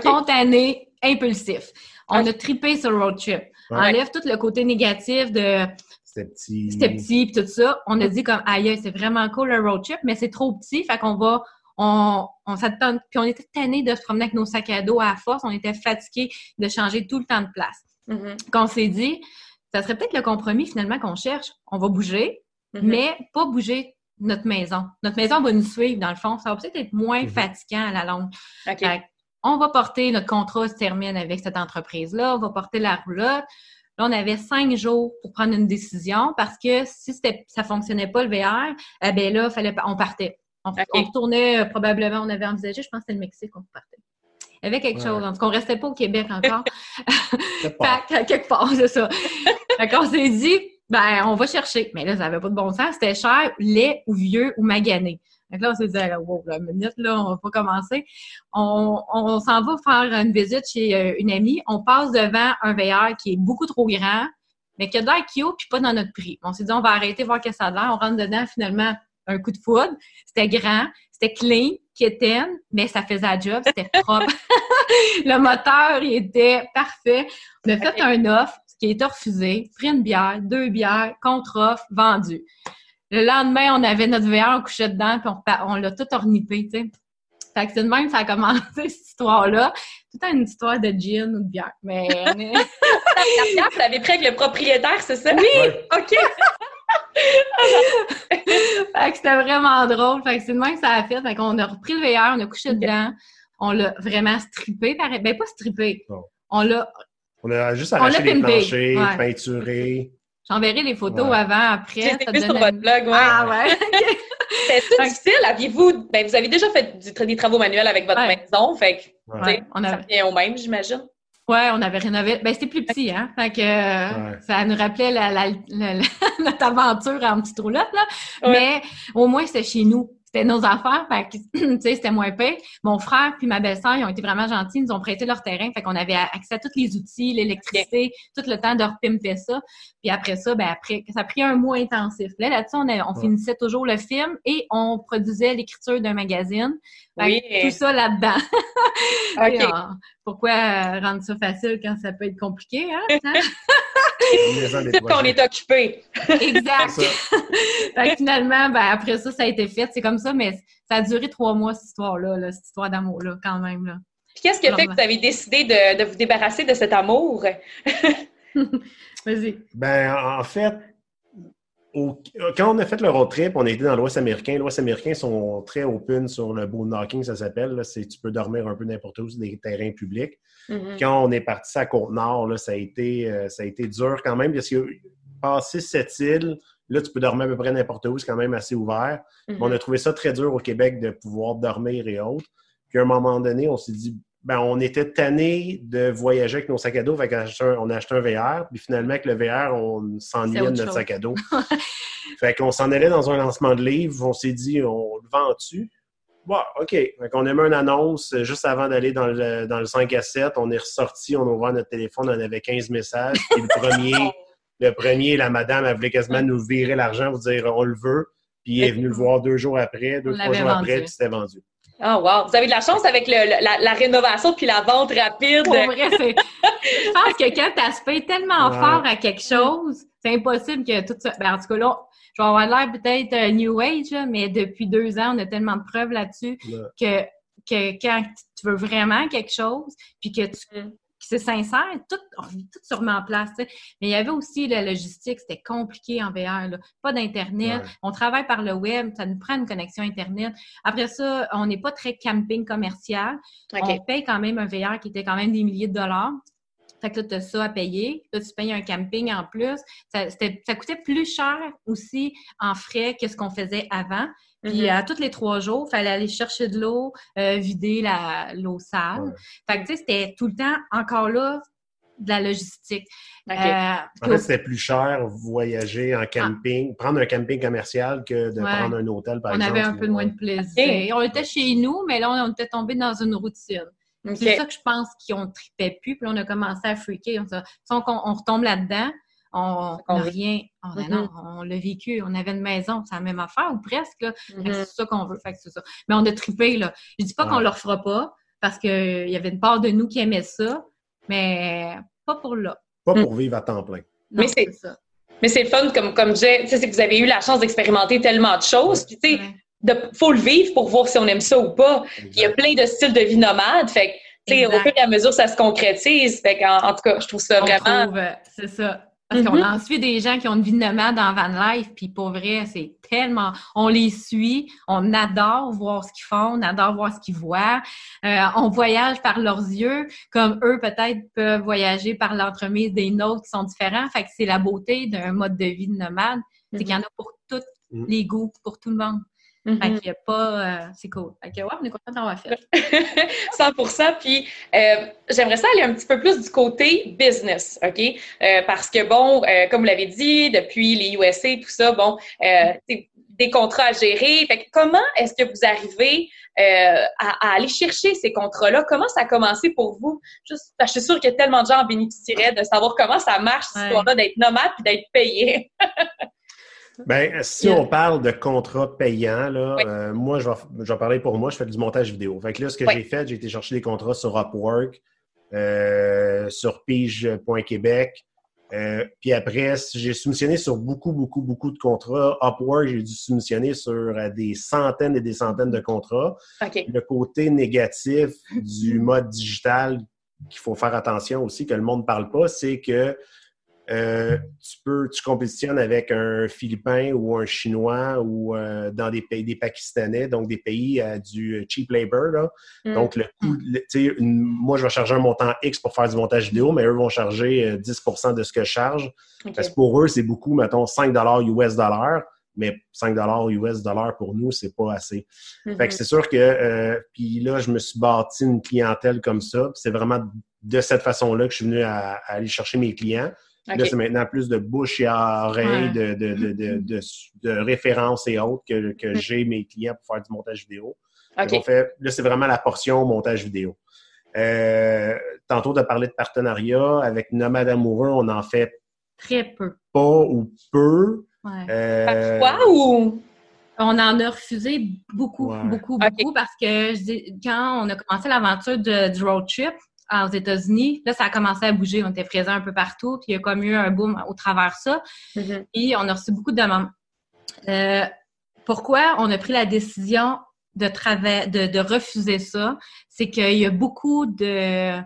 spontané, impulsif. On a tripé sur le road trip. Ouais. Enlève tout le côté négatif de C'était petit. c'était petit pis tout ça. On a dit comme aïe, c'est vraiment cool le road trip, mais c'est trop petit, fait qu'on va on, on s'attend puis on était tannés de se promener avec nos sacs à dos à force, on était fatigués de changer tout le temps de place. Mhm. Qu'on s'est dit, ça serait peut-être le compromis finalement qu'on cherche. On va bouger, Mhm. mais pas bouger notre maison. Notre maison va nous suivre dans le fond. Ça va peut-être être moins Mhm. fatigant à la longue. On va porter, notre contrat se termine avec cette entreprise-là, on va porter la roulotte. Là, on avait cinq jours pour prendre une décision parce que si c'était, ça fonctionnait pas le VR, eh ben là, fallait, pas- on partait. On, retournait euh, probablement, on avait envisagé, je pense que c'était le Mexique qu'on partait. Il y avait quelque Ouais. chose, en tout cas, on restait pas au Québec encore. Fait quelque part, c'est ça. fait qu'on s'est dit, ben, on va chercher. Mais là, ça n'avait pas de bon sens. C'était cher, laid ou vieux ou magané. Que là, on s'est dit, wow, la minute, là, on va pas commencer. On, on s'en va faire une visite chez euh, une amie. On passe devant un VR qui est beaucoup trop grand, mais qui a de l'air cute, puis pas dans notre prix. On s'est dit, on va arrêter, voir qu'est-ce que ça a de l'air. On rentre dedans, finalement, un coup de foudre. C'était grand, c'était clean, quétaine, mais ça faisait la job, c'était propre. le moteur, il était parfait. On a fait un offre, ce qui a été refusé, pris une bière, deux bières, contre-offre, vendu. Le lendemain, on avait notre VR, on couchait dedans, puis on, l'a tout ornipé, tu sais. Fait que c'est de même que ça a commencé, cette histoire-là. Tout une histoire de gin ou de bière. Mais vous l'avez pris avec le propriétaire, c'est ça? Oui! Ouais. OK. fait que c'était vraiment drôle. Fait que c'est de même que ça a fait. Fait qu'on a repris le VR, on a couché dedans. On l'a vraiment strippé. pareil. Ben, pas strippé. Non. On l'a... On a juste On arraché l'a les pimpé. planchers, Ouais. peinturé. J'enverrai les photos Ouais. avant, après. J'ai vu sur votre une- blog, ouais. Ah ouais. C'était difficile. Aviez-vous, ben, vous avez déjà fait des travaux manuels avec votre maison, fait que, ouais. on a... ça vient au même, j'imagine. Ouais, on avait rénové. Ben, c'était plus petit, hein. Fait que ça nous rappelait la, la, notre aventure en petite roulotte, là. Mais au moins, c'était chez nous c'était nos affaires, fait que, tu sais, c'était moins payé. Mon frère puis ma belle-sœur, ils ont été vraiment gentils, ils nous ont prêté leur terrain, fait qu'on avait accès à tous les outils, l'électricité, tout le temps de repimper ça. Puis après ça, ben après, ça a pris un mois intensif. Là, là-dessus, on, on finissait toujours le film et on produisait l'écriture d'un magazine. Oui. Tout ça là-dedans. OK. pourquoi euh, rendre ça facile quand ça peut être compliqué, hein? qu'on est occupé. exact. finalement, ben, après ça, ça a été fait. C'est comme ça, mais ça a duré trois mois, cette histoire-là, cette histoire d'amour-là, quand même. Là. qu'est-ce qui a fait que vous avez décidé de, vous débarrasser de cet amour? Vas-y. Ben, en fait, quand on a fait le road trip, on a été dans l'Ouest américain. L'Ouest américain sont très open sur le knocking, ça s'appelle. Tu peux dormir un peu n'importe où sur des terrains publics. Mm-hmm. Quand on est parti à Côte-Nord, ça, a été, euh, ça a été dur quand même parce que passer cette île, là, tu peux dormir à peu près n'importe où, c'est quand même assez ouvert. Mm-hmm. On a trouvé ça très dur au Québec de pouvoir dormir et autres. Puis à un moment donné, on s'est dit, ben, on était tanné de voyager avec nos sacs à dos. Fait on a acheté un VR. Puis finalement, avec le VR, on s'ennuyait de notre sac à dos. fait qu'on s'en allait dans un lancement de livre. On s'est dit, on le vend-tu? Bon, OK. Fait qu'on a mis une annonce juste avant d'aller dans le, dans le 5 à 7. On est ressorti, on a ouvert notre téléphone, on avait 15 messages. Puis le premier, le premier, la madame, elle voulait quasiment nous virer l'argent, vous dire on le veut. Puis il est venu le voir deux jours après, deux, trois jours après, puis c'était vendu. Oh wow! Vous avez de la chance avec le, la, rénovation puis la vente rapide. Pour vrai, je pense que quand tu aspires tellement fort à quelque chose, c'est impossible que tout ça... Ben, en tout cas, là, je vais avoir l'air peut-être euh, New Age, mais depuis deux ans, on a tellement de preuves là-dessus que, que quand tu veux vraiment quelque chose, puis que tu mm c'est sincère, tout, on vit tout sur en place. Mais il y avait aussi la logistique, c'était compliqué en VR. Pas d'Internet. On travaille par le web, ça nous prend une connexion Internet. Après ça, on n'est pas très camping commercial. On paye quand même un VR qui était quand même des milliers de dollars. Fait que là, tu as ça à payer. Là, tu payes un camping en plus. Ça, ça coûtait plus cher aussi en frais que ce qu'on faisait avant. Puis mm-hmm. à tous les trois jours, il fallait aller chercher de l'eau, euh, vider l'eau sale. Fait que tu sais, c'était tout le temps encore là de la logistique. Euh, en fait, c'était plus cher voyager en camping, prendre un camping commercial que de prendre un hôtel, par on exemple. On avait un peu moins de plaisir. On était chez nous, mais là, on était tombé dans une routine. C'est ça que je pense qu'ils ont tripé plus. Puis là, on a commencé à freaker. On, on retombe là-dedans on n'a rien. Oh, mm-hmm. on l'a vécu, on avait une maison, c'est la même affaire ou presque. Mm-hmm. C'est ça qu'on veut. Fait c'est ça. Mais on a trippé, là. Je dis pas qu'on le refera pas, parce qu'il y avait une part de nous qui aimait ça, mais pas pour là. Pas pour vivre à temps plein. mais c'est ça. Mais c'est le fun, comme, comme je disais, c'est que vous avez eu la chance d'expérimenter tellement de choses. Puis, tu sais, faut le vivre pour voir si on aime ça ou pas. il y a plein de styles de vie nomade. Fait que, au fur et à mesure, ça se concrétise. Fait en, en tout cas, je trouve ça vraiment. Euh, c'est ça. Parce qu'on mm-hmm. en suit des gens qui ont une vie de nomade en van life, puis pour vrai, c'est tellement... On les suit, on adore voir ce qu'ils font, on adore voir ce qu'ils voient. Euh, on voyage par leurs yeux, comme eux peut-être peuvent voyager par l'entremise des nôtres qui sont différents. Fait que c'est la beauté d'un mode de vie de nomade, c'est qu'il y en a pour tous mm. les goûts, pour tout le monde. Fait mm-hmm. qu'il y a pas... Euh, c'est cool. Fait que ouais, on est content d'avoir fait. 100 Puis euh, j'aimerais ça aller un petit peu plus du côté business, OK? Euh, parce que, bon, comme vous l'avez dit, depuis les USA, tout ça, bon, des contrats à gérer. Fait que comment est-ce que vous arrivez à, aller chercher ces contrats-là? Comment ça a commencé pour vous? Juste, je suis sûre qu'il y a tellement de gens en bénéficieraient de savoir comment ça marche, cette histoire-là, d'être nomade puis d'être payé. Ben, si on parle de contrat payant, là, euh, moi, je vais, parler pour moi, je fais du montage vidéo. Fait que là, ce que j'ai fait, j'ai été chercher des contrats sur Upwork, euh, sur pige.québec. Euh, puis après, j'ai soumissionné sur beaucoup, beaucoup, beaucoup de contrats. Upwork, j'ai dû soumissionner sur des centaines et des centaines de contrats. Le côté négatif du mode digital qu'il faut faire attention aussi, que le monde ne parle pas, c'est que euh, tu peux, tu compétitionnes avec un Philippin ou un Chinois ou euh, dans des pays, des Pakistanais, donc des pays à du cheap labor. Là. Mm. Donc, le coût, moi, je vais charger un montant X pour faire du montage vidéo, mais eux vont charger 10 euh, de ce que je charge. Parce que pour eux, c'est beaucoup, mettons, 5 US dollars. mais 5 US dollars pour nous, c'est pas assez. Fait que c'est sûr que, euh, puis là, je me suis bâti une clientèle comme ça. C'est vraiment de cette façon-là que je suis venu à, à aller chercher mes clients. Là, c'est maintenant plus de bouche et oreille, Ouais. de, de, de, de, de, de références et autres que, que Mhm. j'ai mes clients pour faire du montage vidéo. Fait là, c'est vraiment la portion montage vidéo. Euh, tantôt, tu as parlé de partenariat. Avec Nomade Amoureux, on en fait Très peu. pas ou peu. Ouais. Euh, Quoi ou? On en a refusé beaucoup, Ouais. beaucoup, beaucoup parce que je dis- quand on a commencé l'aventure de- du road trip aux États-Unis, là, ça a commencé à bouger. On était présents un peu partout, puis il y a comme eu un boom au travers de ça. Et on a reçu beaucoup de demandes. Euh, pourquoi on a pris la décision de, trava- de, de refuser ça? C'est qu'il y a beaucoup de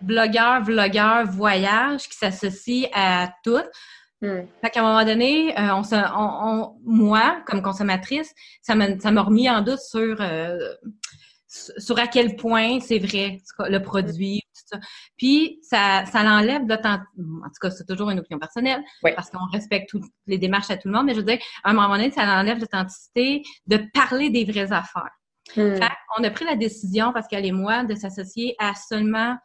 blogueurs, vlogueurs, voyages qui s'associent à tout. Hmm. Fait qu'à un moment donné, euh, on se, on, on- moi, comme consommatrice, ça m'a ça m'a remis en doute sur, euh, sur à quel point c'est vrai le produit, tout ça. Puis ça, ça l'enlève l'authenticité. En tout cas, c'est toujours une opinion personnelle, Oui. parce qu'on respecte toutes les démarches à tout le monde. Mais je veux dire, à un moment donné, ça enlève l'authenticité de parler des vraies affaires. Hmm. Fait on a pris la décision, Pascal et moi, de s'associer à seulement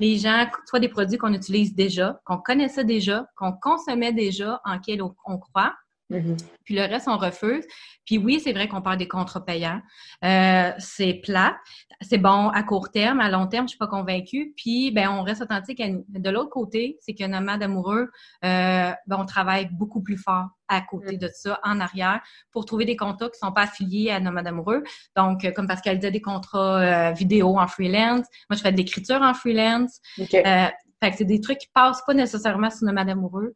les gens, soit des produits qu'on utilise déjà, qu'on connaissait déjà, qu'on consommait déjà, en quels on, on croit. Mhm. Puis le reste, on refuse. Puis oui, c'est vrai qu'on parle des contrats payants. Euh, c'est plat. C'est bon à court terme. À long terme, je suis pas convaincue. Puis, ben, on reste authentique. De l'autre côté, c'est que Nomade Amoureux, euh, ben, on travaille beaucoup plus fort à côté de ça, en arrière, pour trouver des contrats qui sont pas affiliés à Nomade Amoureux. Donc, euh, comme Pascal disait, des contrats euh, vidéo en freelance. Moi, je fais de l'écriture en freelance. OK. Euh, fait que c'est des trucs qui passent pas nécessairement sur Nomade Amoureux,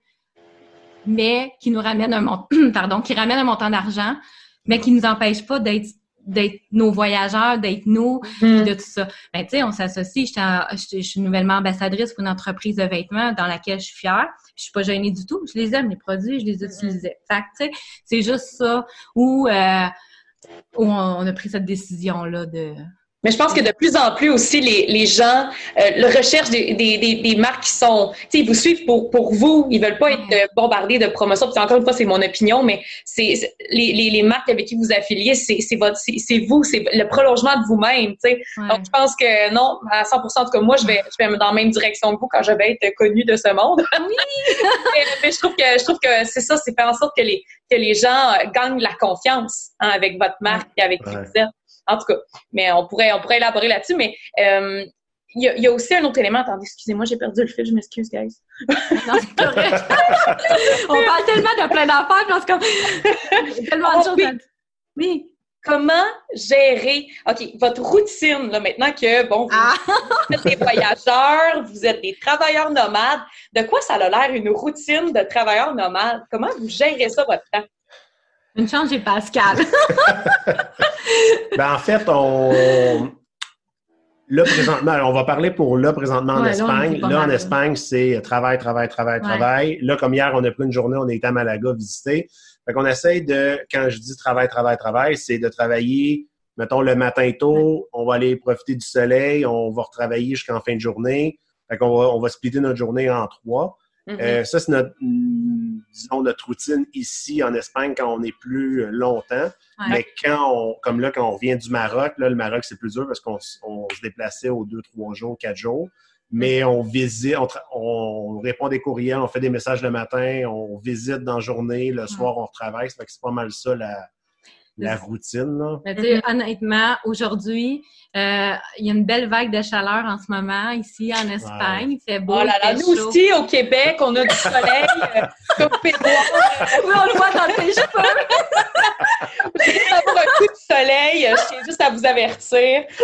mais qui nous ramènent un montant, pardon, qui ramènent un montant d'argent, mais qui nous empêchent pas d'être d'être nos voyageurs, d'être nous, Hmm. de tout ça. Ben, tu sais, on s'associe. Je suis nouvellement ambassadrice pour une entreprise de vêtements dans laquelle je suis fière. Je suis pas gênée du tout. Je les aime, les produits, je les utilisais. Fait que, tu sais, c'est juste ça où, euh, où on, on a pris cette décision-là de... Mais je pense que de plus en plus aussi, les, les gens euh, le recherchent des, des, des, des marques qui sont, tu sais, ils vous suivent pour, pour vous. Ils veulent pas être euh, bombardés de promotions. Puis encore une fois, c'est mon opinion, mais c'est c'est- les, les, les marques avec qui vous affiliez, c'est c'est votre, c'est c'est vous, c'est le prolongement de vous-même. Tu sais. Ouais. Donc je pense que non, à 100%. En tout cas, moi, je vais, je vais dans la même direction que vous quand je vais être connue de ce monde. Oui! mais, mais je trouve que je trouve que c'est ça, c'est faire en sorte que les que les gens euh, gagnent la confiance hein, avec votre marque et avec qui vous êtes. En tout cas, mais on pourrait on pourrait élaborer là-dessus, mais euh, il y, a, il y a aussi un autre élément. Attendez, excusez-moi, j'ai perdu le fil, je m'excuse, guys. Non, c'est correct. on parle tellement de plein d'affaires, je pense comme tellement de Oh, choses. oui. à- Oui. Comment gérer, OK, votre routine, là, maintenant que, bon, vous Ah. êtes des voyageurs, vous êtes des travailleurs nomades, de quoi ça a l'air une routine de travailleurs nomades? Comment vous gérez ça, votre temps? Une chance, j'ai Pascal. Ben, en fait, on. Là, présentement, on va parler pour là, présentement en Ouais, Espagne. Là, en. Espagne, c'est travail, travail, travail, Ouais. travail. Là, comme hier, on a pris une journée, on a été à Malaga visiter. Fait qu'on essaye de, quand je dis travail, travail, travail, c'est de travailler, mettons, le matin tôt, on va aller profiter du soleil, on va retravailler jusqu'en fin de journée. Fait qu'on va, on va splitter notre journée en trois. Mhm. Euh, ça, c'est notre, disons, notre routine ici en Espagne quand on est plus euh, longtemps. Ouais. Mais quand on, comme là, quand on vient du Maroc, là, le Maroc, c'est plus dur parce qu'on se déplaçait aux deux, trois jours, quatre jours. Mais on visite, on, on répond des courriels, on fait des messages le matin, on visite dans la journée, le soir, on retravaille. Ça fait que c'est pas mal ça, la, la routine, là. Mais sais, honnêtement, aujourd'hui, euh, il y a une belle vague de chaleur en ce moment ici en Espagne. Il fait beau. Oh là là, il fait nous chaud. aussi, au Québec, on a du soleil, euh, comme. Oui, on le voit dans tes cheveux. Je viens d'avoir un coup de soleil, euh, je tiens juste à vous avertir.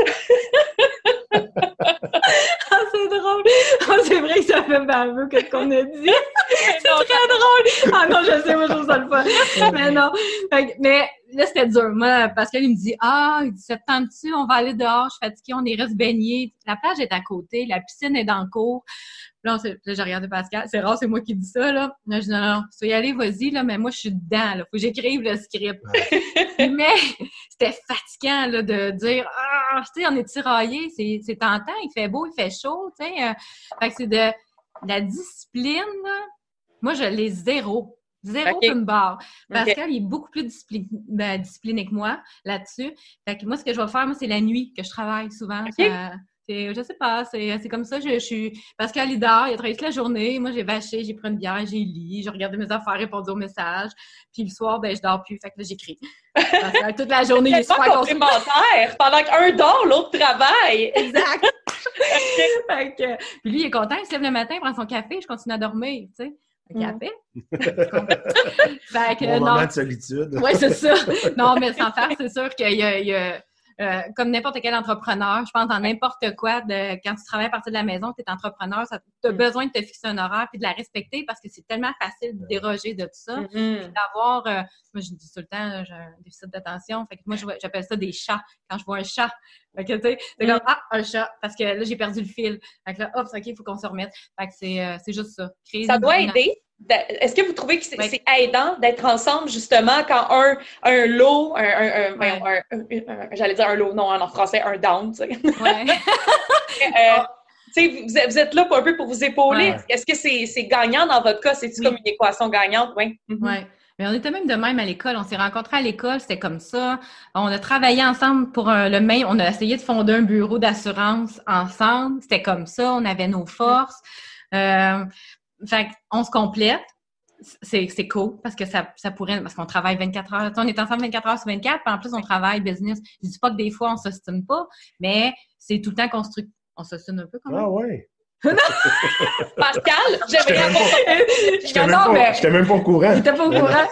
Ah, c'est drôle. Ah, c'est vrai que ça fait baveux que ce qu'on a dit. C'est très drôle. Ah non, je sais, moi, je trouve ça le fun. Mais non. Mais là, c'était dur. Moi, Pascal, il me dit, ah, il dit, tente-tu? On va aller dehors, je suis fatiguée, on irait se baigner. La plage est à côté, la piscine est dans le cours. Là, on s'est- là, j'ai regardé Pascal. C'est rare, c'est moi qui dis ça, là. Là, je dis, non, non, tu veux y aller, vas-y, là, mais moi, je suis dedans, là. Faut que j'écrive le script. mais c'était fatigant, là, de dire, ah, tu sais, on est tiraillé, c'est, c'est tentant, il fait beau, il fait chaud, tu sais. euh, fait que c'est de la discipline, là. Moi, je l'ai zéro. Zéro Ok. open bar. Ok. Pascal, il est beaucoup plus ben, discipliné que moi là-dessus. Fait que moi, ce que je vais faire, moi, c'est la nuit que je travaille souvent. Ça- je sais pas, c'est comme ça. Je, je suis Pascal, il dort, il a travaillé toute la journée. Moi, j'ai vaché, j'ai pris une bière, j'ai lu, j'ai regardé mes affaires, répondu aux messages. Puis le soir, ben, je dors plus. Fait que là, j'écris. Pascal, toute la journée, il est super complémentaire. Pendant qu'un dort, l'autre travaille. Exact. fait que, puis lui, il est content, il se lève le matin, il prend son café, je continue à dormir, tu sais. Un café. fait que, Mon non. moment de solitude. Oui, c'est ça. Non, mais sans faire, c'est sûr qu'il y a, il y a, euh, comme n'importe quel entrepreneur, je pense dans n'importe quoi, de, quand tu travailles à partir de la maison, tu es entrepreneur, tu as Mm. besoin de te fixer un horaire puis de la respecter parce que c'est tellement facile de déroger de tout ça. Mhm. D'avoir, euh, moi je dis tout le temps, j'ai un déficit d'attention, fait que moi j'appelle ça des chats quand je vois un chat. Fait que tu sais, c'est comme Mm. ah un chat parce que là j'ai perdu le fil. Fait que là hop, ok, il faut qu'on se remette. Fait que c'est euh, c'est juste ça. Créer Ça doit aider. D'a- Est-ce que vous trouvez que c'est aidant d'être ensemble, justement, quand un, un lot, un, un, j'allais dire un lot, non, en français, un down, tu sais. Euh, vous, êtes- vous êtes là pour un peu pour vous épauler. Est-ce que c'est gagnant dans votre cas? C'est-tu comme une équation gagnante? Oui. Mhm. Ouais. Mais on était même de même à l'école. On s'est rencontrés à l'école, c'était comme ça. On a travaillé ensemble pour un- le même. On a essayé de fonder un bureau d'assurance ensemble. C'était comme ça. On avait nos forces. Euh, fait on se complète. C'est, c'est cool parce que ça, ça pourrait, parce qu'on travaille 24 heures. Tu sais, On est ensemble 24 heures sur 24, puis en plus, on travaille business. Je dis pas que des fois, on s'ostine pas, mais c'est tout le temps construit. On s'ostine un peu quand même. Ah ouais. Pascal, j'aimerais J'étais même avoir J'étais même, non, pas- mais- j'étais même pas au courant. Il était pas au courant.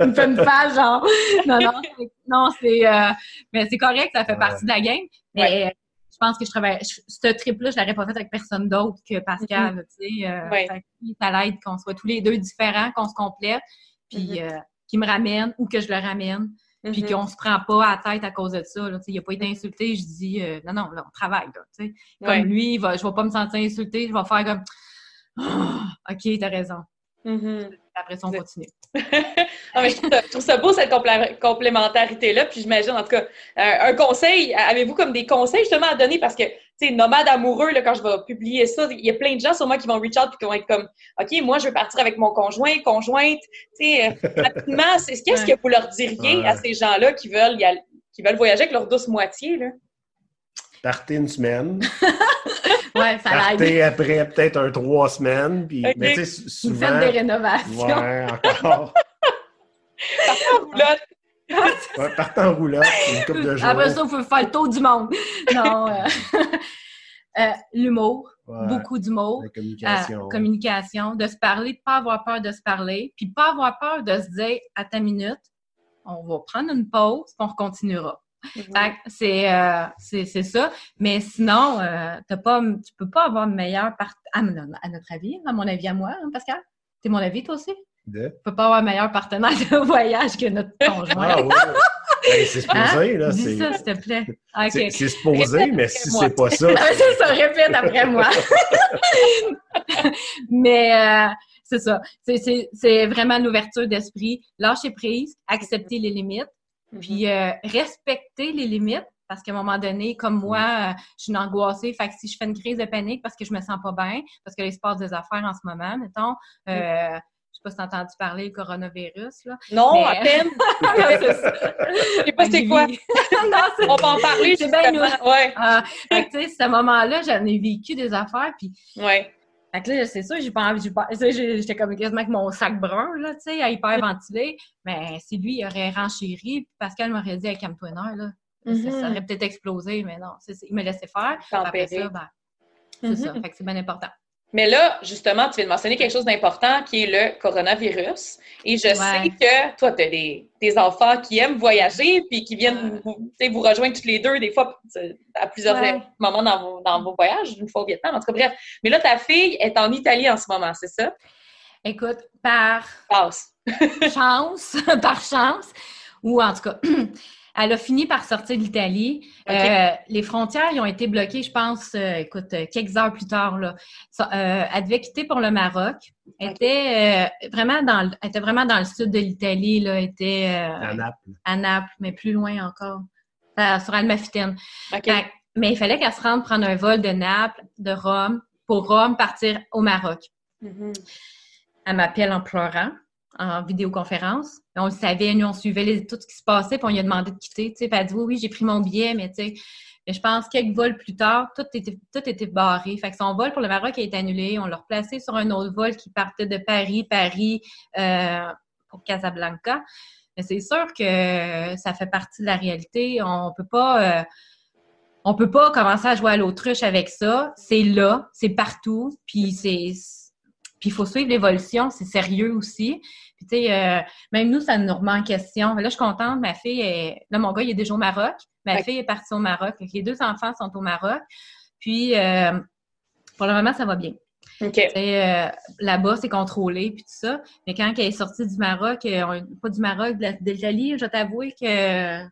Il me fait une face, genre. Non, non, c'est- non, c'est, euh, mais c'est correct, ça fait Ouais. partie de la game. Mais je pense que je travaille, je- ce trip-là, je l'aurais pas fait avec personne d'autre que Pascal, tu sais. Euh, Ouais. fait ça l'aide qu'on soit tous les deux différents, qu'on se complète, puis euh, qu'il me ramène ou que je le ramène, puis Mhm. qu'on se prend pas à la tête à cause de ça, là. Tu sais, il a pas été insulté, je dis, euh, non, non, là, on travaille, là, tu sais. Comme lui, il va, je vais pas me sentir insulté, je vais faire comme, Ah, OK, t'as raison. Mhm. Après ça, on continue. Ah, mais je, trouve ça, je trouve ça beau, cette complé- complémentarité-là. Puis j'imagine, en tout cas, euh, un conseil, avez-vous comme des conseils justement à donner? Parce que, tu sais, nomade amoureux, là, quand je vais publier ça, il y a plein de gens sûrement qui vont reach out et qui vont être comme, OK, moi, je veux partir avec mon conjoint, conjointe. Tu sais, euh, rapidement, c'est- qu'est-ce que vous leur diriez Ouais. à ces gens-là qui veulent, y aller- qui veulent voyager avec leur douce moitié, là? Partez une semaine. Ouais, ça l'aide. Après peut-être un trois semaines. Puis. Mais tu sais, Vous souvent. faites des rénovations. Ouais, encore. Là, Ouais, partez en roulotte une couple de jours. Après ça, il faut faire le tour du monde. Non. euh, euh, L'humour, Ouais, beaucoup d'humour. La Euh, communication. communication, de se parler, de pas avoir peur de se parler, puis pas avoir peur de se dire à ta minute, on va prendre une pause, puis on continuera. C'est euh, c'est c'est ça. Mais sinon, euh, t'as pas, tu peux pas avoir meilleur part à, notre avis, à mon avis à moi, hein, Pascal? C'est mon avis, toi aussi? De- Tu peux pas avoir un meilleur partenaire de voyage que notre conjoint. Ah. Hey, c'est supposé, là. Dis c'est- ça, s'il te plaît. Ah, C'est supposé, mais si moi. c'est pas ça, c'est ça, répète après moi. Mais euh, c'est ça. C'est- C'est c'est vraiment l'ouverture d'esprit. Lâcher prise, accepter les limites, Mhm. puis euh, respecter les limites. Parce qu'à un moment donné, comme moi, euh, je suis une angoissée. Fait que si je fais une crise de panique parce que je me sens pas bien, parce que là, il se passe des affaires en ce moment, mettons, euh, je sais pas si t'as entendu parler du coronavirus, là. non, Mais- à peine. Je sais pas c'est quoi. non, On va en parler. C'est bien justement. Ouais, Ah, fait que, tu sais, ce moment-là, j'en ai vécu des affaires, puis ouais. Fait que là, c'est sûr, j'ai pas envie, j'étais comme quasiment avec mon sac brun, là, tu sais, à hyper ventilé. Mais si lui, il aurait renchéri, puis Pascal m'aurait dit, hey, calme-toi là. Ça- Mhm. Ça aurait peut-être explosé, mais non, il me laissait faire. Après ça, ben, c'est Mhm. ça. Fait que c'est bien important. Mais là, justement, tu viens de mentionner quelque chose d'important qui est le coronavirus. Et je Ouais. sais que toi, tu as des, des enfants qui aiment voyager puis qui viennent vous, vous rejoindre toutes les deux, des fois, à plusieurs Ouais. moments dans vos, dans vos voyages, une fois au Vietnam. En tout cas, bref. Mais là, ta fille est en Italie en ce moment, c'est ça? Écoute, par Passe. chance, par chance, ou en tout cas, elle a fini par sortir de l'Italie. Euh, les frontières, ils ont été bloquées, je pense, euh, écoute, euh, quelques heures plus tard. Là. Euh, elle devait quitter pour le Maroc. Elle était vraiment dans, le- elle était vraiment dans le sud de l'Italie. Là, elle était à Naples. à Naples, mais plus loin encore, sur Almafitaine. Mais il fallait qu'elle se rende prendre un vol de Naples, de Rome, pour Rome partir au Maroc. Mhm. Elle m'appelle en pleurant. En vidéoconférence. On le savait, nous, on suivait tout ce qui se passait, puis on lui a demandé de quitter. Tu elle a dit oui, oui, j'ai pris mon billet, mais tu sais, je pense quelques vols plus tard, tout était, tout était barré. Fait que son vol pour le Maroc a été annulé. On l'a replacé sur un autre vol qui partait de Paris, Paris euh, pour Casablanca. Mais c'est sûr que ça fait partie de la réalité. On peut pas. Euh, on peut pas commencer à jouer à l'autruche avec ça. C'est là, c'est partout, puis c'est puis il faut suivre l'évolution, c'est sérieux aussi. Puis tu sais, euh, même nous, ça nous remet en question. Là, je suis contente, ma fille est... Là, mon gars, il est déjà au Maroc. Ma fille est partie au Maroc. Les deux enfants sont au Maroc. Puis, euh, pour le moment, ça va bien. Euh, là-bas, c'est contrôlé, puis tout ça. Mais quand elle est sortie du Maroc, pas du Maroc, de l'Italie, je vais t'avouer que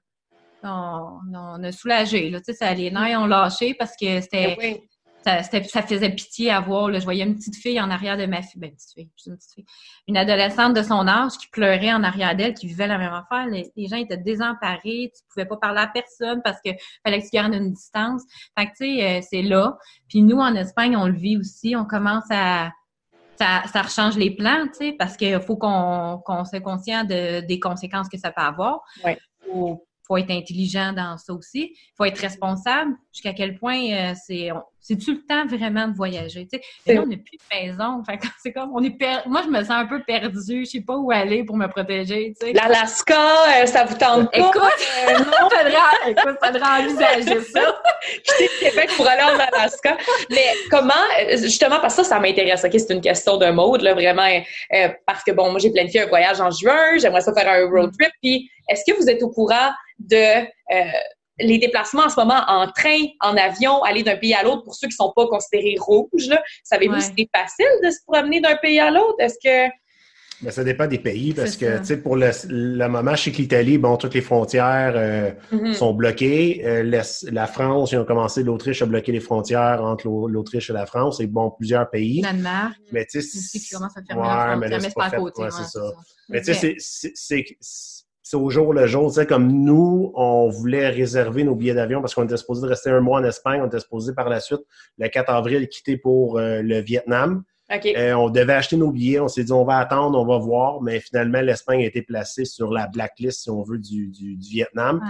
on, a soulagé. Là, ça, les nerfs ont lâché parce que c'était ben ça, ça, faisait pitié à voir. Là. Je voyais une petite fille en arrière de ma fille. Ben, petite fille, une petite fille. Une adolescente de son âge qui pleurait en arrière d'elle, qui vivait la même affaire. Les, gens étaient désemparés. Tu pouvais pas parler à personne parce que fallait que tu gardes une distance. Fait que, tu sais, euh, c'est là. Puis nous, en Espagne, on le vit aussi. On commence à... Ça, ça rechange les plans, tu sais, parce qu'il faut qu'on qu'on soit conscient de, des conséquences que ça peut avoir. Ouais faut être intelligent dans ça aussi. Il faut être responsable. Jusqu'à quel point euh, c'est c'est-tu le temps vraiment de voyager? Tu sais? là, on n'a plus de maison. c'est comme, on est Moi, je me sens un peu perdue. Je sais pas où aller pour me protéger. Tu sais. L'Alaska, euh, ça vous tente pas? Écoute, euh, non, faudra, écoute, envisager ça. Quitter le Québec pour aller en Alaska. Mais comment, justement, parce que ça, ça m'intéresse. OK, c'est une question de mode, là, vraiment. parce que, bon, moi, j'ai planifié un voyage en juin. J'aimerais ça faire un road trip. Puis, est-ce que vous êtes au courant de les déplacements en ce moment en train, en avion, aller d'un pays à l'autre pour ceux qui ne sont pas considérés rouges, savez-vous si c'est facile de se promener d'un pays à l'autre? Est-ce que. Mais ça dépend des pays parce que, tu sais, pour le, moment, chez l'Italie, bon, toutes les frontières euh, mm-hmm. sont bloquées. Euh, la France, ils ont commencé, l'Autriche a bloqué les frontières entre l'Autriche et la France et, bon, plusieurs pays. Danemark. Mais tu sais, c'est. Ouais, mais c'est pas, Ouais, c'est ça. Mais tu sais, c'est c'est au jour le jour. Tu sais, comme nous, on voulait réserver nos billets d'avion parce qu'on était supposé de rester un mois en Espagne. On était supposé par la suite, le 4 avril, quitter pour euh, le Vietnam. Euh, on devait acheter nos billets. On s'est dit, on va attendre, on va voir. Mais finalement, l'Espagne a été placée sur la blacklist, si on veut, du, du, Vietnam.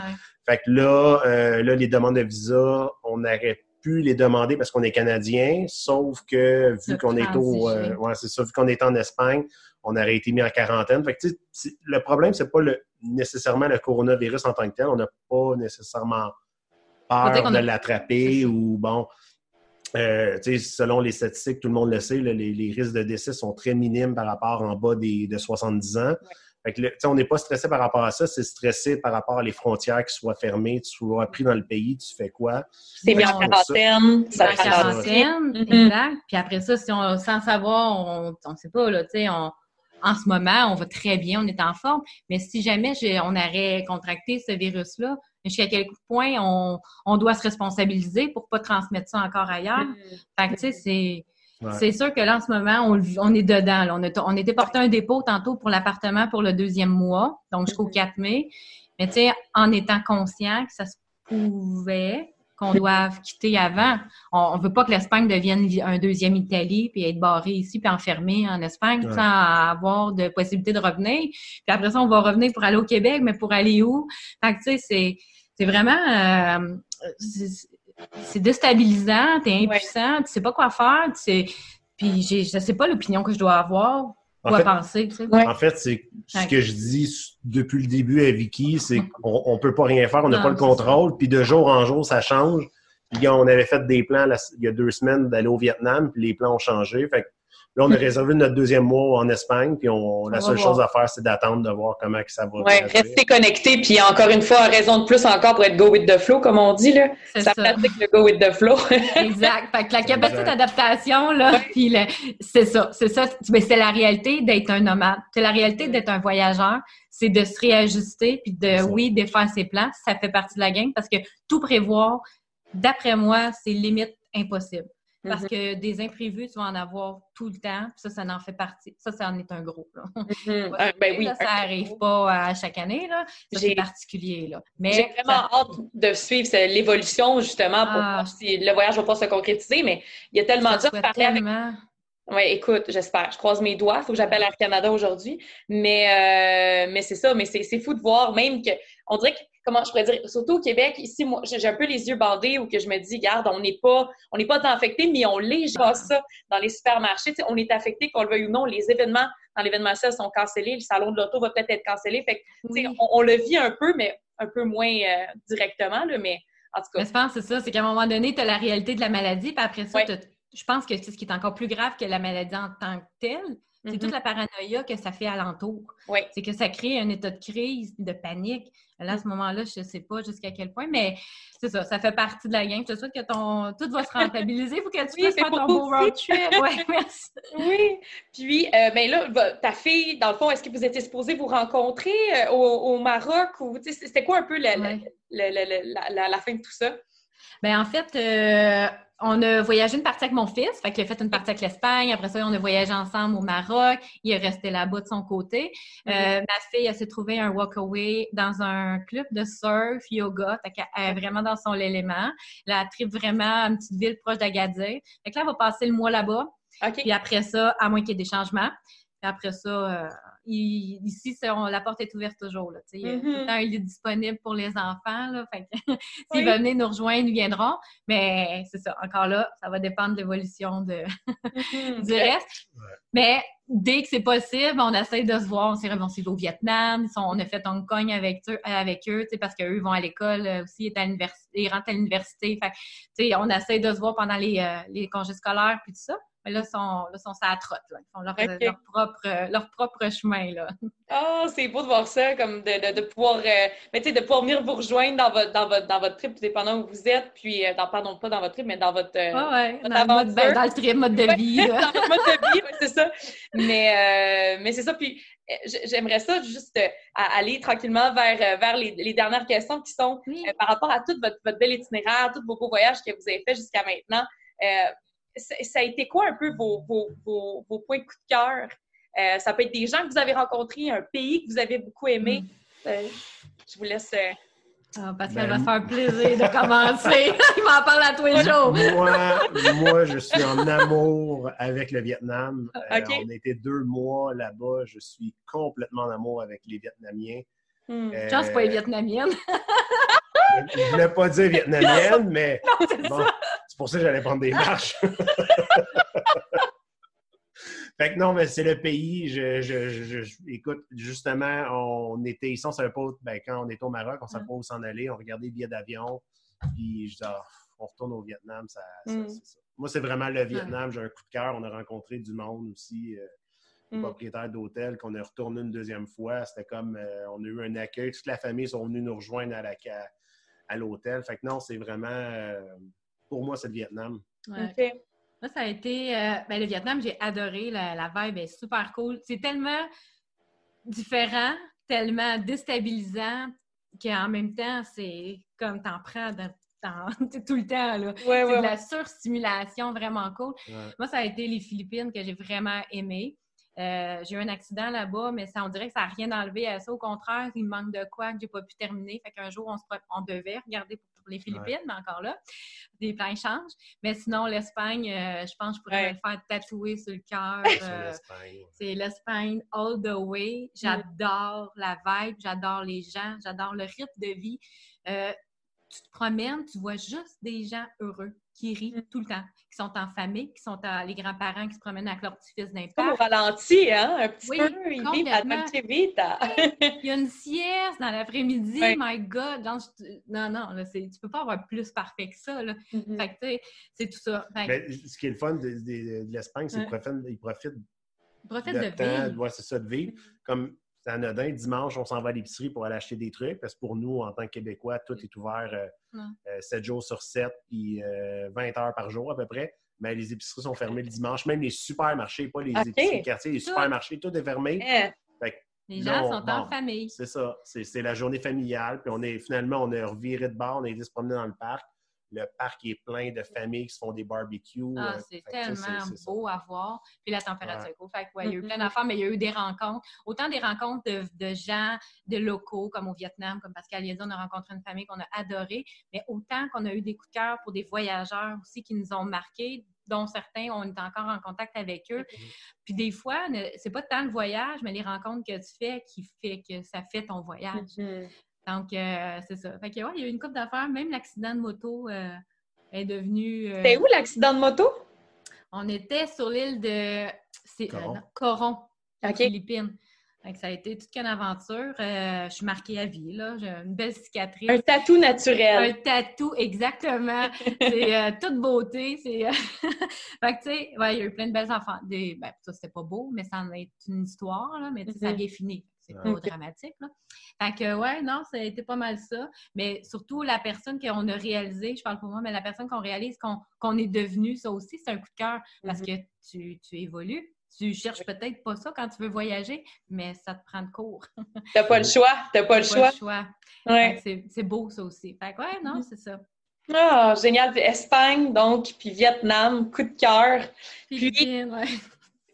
Fait que là, euh, là, les demandes de visa, on n'aurait pu les demander parce qu'on est Canadien, sauf que vu qu'on est au, ouais, c'est ça, vu qu'on est en Espagne, on aurait été mis en quarantaine. Fait que, le problème, c'est pas le, nécessairement le coronavirus en tant que tel. On n'a pas nécessairement peur de l'attraper ou bon. Euh, selon les statistiques, tout le monde le sait, les, risques de décès sont très minimes par rapport en bas des, de 70 ans. Fait que, on n'est pas stressé par rapport à ça, c'est stressé par rapport à les frontières qui soient fermées, tu sois pris dans le pays, tu fais quoi? C'est mis en quarantaine. Ça en quarantaine, exact. Puis après ça, si on, sans savoir, on ne sait pas, là, tu sais, on, en ce moment, on va très bien, on est en forme. Mais si jamais on aurait contracté ce virus-là, jusqu'à quel point on, doit se responsabiliser pour pas transmettre ça encore ailleurs? Mm. Fait que, tu sais, c'est... C'est sûr que là, en ce moment, on, est dedans. On, a, on était porté un dépôt tantôt pour l'appartement pour le deuxième mois, donc jusqu'au 4 mm-hmm. mai. Mais tu sais, en étant conscient que ça se pouvait, qu'on doive quitter avant. On ne veut pas que l'Espagne devienne un deuxième Italie, puis être barré ici, puis enfermé en Espagne, sans avoir de possibilité de revenir. Puis après ça, on va revenir pour aller au Québec, mais pour aller où? Fait que, tu sais, c'est vraiment... Euh, c'est déstabilisant, tu es impuissant, tu sais pas quoi faire, tu Puis je sais pas l'opinion que je dois avoir en fait, penser, En fait, c'est ce que je dis depuis le début à Vicky, c'est qu'on ne peut pas rien faire, on n'a pas le contrôle, puis de jour en jour, ça change. Puis on avait fait des plans il y a deux semaines d'aller au Vietnam, puis les plans ont changé. Fait Là, on a réservé notre deuxième mois en Espagne, puis on, la seule chose à faire, c'est d'attendre de voir comment ça va. Oui, rester connecté, puis encore une fois, raison de plus encore pour être go with the flow, comme on dit, là. Ça, pratique le go with the flow. exact. Fait que la capacité d'adaptation, là, puis c'est ça, c'est ça. Mais c'est la réalité d'être un nomade. C'est la réalité d'être un voyageur. C'est de se réajuster, puis de, oui, défaire ses plans. Ça fait partie de la game, parce que tout prévoir, d'après moi, c'est limite impossible. Parce mm-hmm. que des imprévus, tu vas en avoir tout le temps. Ça, ça en fait partie. Ça, ça en est un gros. Là. Mm-hmm. Ah, ben oui, ça n'arrive pas à chaque année. Là. C'est particulier. Là. Mais J'ai vraiment hâte de suivre l'évolution, justement, pour ah, voir si le voyage va pas se concrétiser. Mais il y a tellement dur de parler avec Oui, écoute, j'espère. Je croise mes doigts. Il faut que j'appelle Air Canada aujourd'hui. Mais, euh, mais c'est ça. Mais c'est fou de voir même que, on dirait que, comment je pourrais dire, surtout au Québec, ici, moi, j'ai un peu les yeux bandés ou que je me dis, regarde, on n'est pas, on n'est pas infecté, mais on l'est. pas ça dans les supermarchés. on est affecté, qu'on le veuille ou non. Les événements dans l'événementiel sont cancellés. Le salon de l'auto va peut-être être cancellé. Fait que, on, le vit un peu, mais un peu moins euh, directement, là, mais en tout cas. Mais je pense que c'est ça, c'est qu'à un moment donné, tu as la réalité de la maladie, puis après ça, je pense que c'est ce qui est encore plus grave que la maladie en tant que telle, c'est toute mm-hmm. la paranoïa que ça fait alentour. Oui. C'est que ça crée un état de crise, de panique. Là, à ce moment-là, je ne sais pas jusqu'à quel point, mais c'est ça, ça fait partie de la game. Je te souhaite que ton, tout va se rentabiliser. Il faut que tu puisses faire ton beau road trip. Ouais, merci. Oui. Puis, euh, ben là, ta fille, dans le fond, est-ce que vous étiez supposé vous rencontrer euh, au, Maroc ou c'était quoi un peu la, la, fin de tout ça? Bien, en fait, euh, on a voyagé une partie avec mon fils, fait qu'il a fait une partie avec l'Espagne. Après ça, on a voyagé ensemble au Maroc. Il est resté là-bas de son côté. Euh, mm-hmm. ma fille, elle s'est trouvée un walk-away dans un club de surf, yoga. elle est vraiment dans son élément. Elle a tripe vraiment une petite ville proche d'Agadir. Fait que là, elle va passer le mois là-bas. Puis après ça, à moins qu'il y ait des changements. Puis après ça, euh, ici, la porte est ouverte toujours. Là, Il tout le mm-hmm. temps un lit disponible pour les enfants. Là, fait s'ils veulent venir nous rejoindre, ils viendront. Mais c'est ça, encore là, ça va dépendre de l'évolution de... Mm-hmm. du reste. Mais dès que c'est possible, on essaie de se voir. On s'est remonté au Vietnam. On a fait Hong Kong avec eux, avec eux parce qu'eux vont à l'école euh, aussi, ils rentrent à l'université. on essaie de se voir pendant les, euh, les congés scolaires puis tout ça. Mais là, sont, là, sont ça à trotte. Ils font leur, propre, leur propre chemin. Là. Oh, c'est beau de voir ça, comme de, de, pouvoir, euh, mais, de pouvoir venir vous rejoindre dans votre, dans votre, dans votre trip, dépendant où vous êtes, puis, euh, dans, pardon, pas dans votre trip, mais dans votre, euh, ouais, dans, mode, ben, dans, le trip, mode de vie. dans votre mode de vie, c'est ça. Mais, mais c'est ça. Puis, j'aimerais ça juste aller tranquillement vers, vers les, les, dernières questions qui sont par rapport à tout votre, votre bel itinéraire, tous vos beaux voyages que vous avez fait jusqu'à maintenant ça a été quoi un peu vos, vos, vos, vos points de coup de cœur? Euh, ça peut être des gens que vous avez rencontrés, un pays que vous avez beaucoup aimé. Mm. Euh, je vous laisse. Euh... Ah, Pascal va se faire plaisir de commencer. Il m'en parle à tous les jours. moi, moi, je suis en amour avec le Vietnam. Euh, on a été deux mois là-bas. Je suis complètement en amour avec les Vietnamiens. Hmm. Euh, pense pas les Vietnamiennes. je ne voulais pas dire vietnamienne, mais c'est pour ça que j'allais prendre des marches. fait que non, mais c'est le pays. Je, écoute, justement, on était ici, on savait pas, ben, quand on était au Maroc, on savait pas où s'en aller. On regardait les billets d'avion, puis je dis, ah, on retourne au Vietnam. Ça, mm. Moi, c'est vraiment le Vietnam. J'ai un coup de cœur. On a rencontré du monde aussi. Euh, Mm. propriétaire d'hôtel, qu'on a retourné une deuxième fois. C'était comme, euh, on a eu un accueil. Toute la famille sont venus nous rejoindre à, à, l'hôtel. Fait que non, c'est vraiment, euh, pour moi, c'est le Vietnam. Ouais. Moi, ça a été, euh, ben, le Vietnam, j'ai adoré. La, la vibe est super cool. C'est tellement différent, tellement déstabilisant qu'en même temps, c'est comme t'en prends tout le temps. Là. c'est de la surstimulation vraiment cool. Moi, ça a été les Philippines que j'ai vraiment aimé. Euh, j'ai eu un accident là-bas, mais ça, on dirait que ça n'a rien enlevé à ça. Au contraire, il me manque de quoi que j'ai pas pu terminer. Fait qu'un jour, on, se, on devait regarder pour, les Philippines, mais encore là, des plans changent. Mais sinon, l'Espagne, euh, je pense que je pourrais me faire tatouer sur le cœur. Euh, c'est l'Espagne all the way. Mm. J'adore la vibe, j'adore les gens, j'adore le rythme de vie. tu te promènes, tu vois juste des gens heureux qui rient mm. tout le temps, qui sont en famille, qui sont les grands-parents qui se promènent avec leur petit-fils d'impact. Comme au ralenti, hein? Un petit peu, ils vivent à vite. Il y a une sieste dans l'après-midi, my God! non, non, là, tu peux pas avoir plus parfait que ça, là. Mm-hmm. Fait que, c'est tout ça. ce qui est le fun de, l'Espagne, c'est qu'ils profitent, ils profitent, de, de vivre. Ouais, c'est ça, de vivre. Comme c'est anodin. Dimanche, on s'en va à l'épicerie pour aller acheter des trucs parce que pour nous, en tant que Québécois, tout est ouvert euh, 7 euh, jours sur 7 puis 20 euh, heures par jour à peu près. Mais les épiceries sont fermées le dimanche. Même les supermarchés, pas les épiceries de quartier, les supermarchés, tout est fermé. Eh. les gens sont en famille. C'est ça. C'est la journée familiale. Puis on est finalement, on est reviré de bord, on est allé se promener dans le parc le parc est plein de familles qui se font des barbecues. Ah, euh, c'est tellement beau à voir. Puis la température est cool. Fait il y a eu plein d'affaires, mais il y a eu des rencontres. Autant des rencontres de, gens, de locaux, comme au Vietnam, comme Pascal dit, on a rencontré une famille qu'on a adorée, mais autant qu'on a eu des coups de cœur pour des voyageurs aussi qui nous ont marqués dont certains, on est encore en contact avec eux. Puis des fois, c'est pas tant le voyage, mais les rencontres que tu fais qui fait que ça fait ton voyage. Mm-hmm. Donc, euh, c'est ça. Fait que, ouais, il y a eu une coupe d'affaires. Même l'accident de moto euh, est devenu. Euh, C'était où l'accident de moto? On était sur l'île de Coron, aux Philippines. ça a été toute une aventure. je suis marquée à vie, là. J'ai une belle cicatrice. Un tatou naturel. Un tatou, exactement. c'est toute beauté. C'est... fait que, tu sais, ouais, il y a eu plein de belles enfants. Des... Ben, ça, c'était pas beau, mais ça en est une histoire, là. Mais ça a mm-hmm. bien fini. C'est pas dramatique, là. Fait que, ouais, non, ça a été pas mal ça. Mais surtout, la personne qu'on a réalisé, je parle pour moi, mais la personne qu'on réalise qu'on est devenu, ça aussi, c'est un coup de cœur parce mm-hmm. que tu, tu évolues. Tu cherches peut-être pas ça quand tu veux voyager, mais ça te prend de cours. T'as pas le choix. T'as pas le choix. Pas le choix. Ouais. C'est beau, ça aussi. Fait que, ouais, non, mm-hmm. c'est ça. Ah, génial. Espagne, donc, puis Vietnam, coup de cœur. Puis, ouais.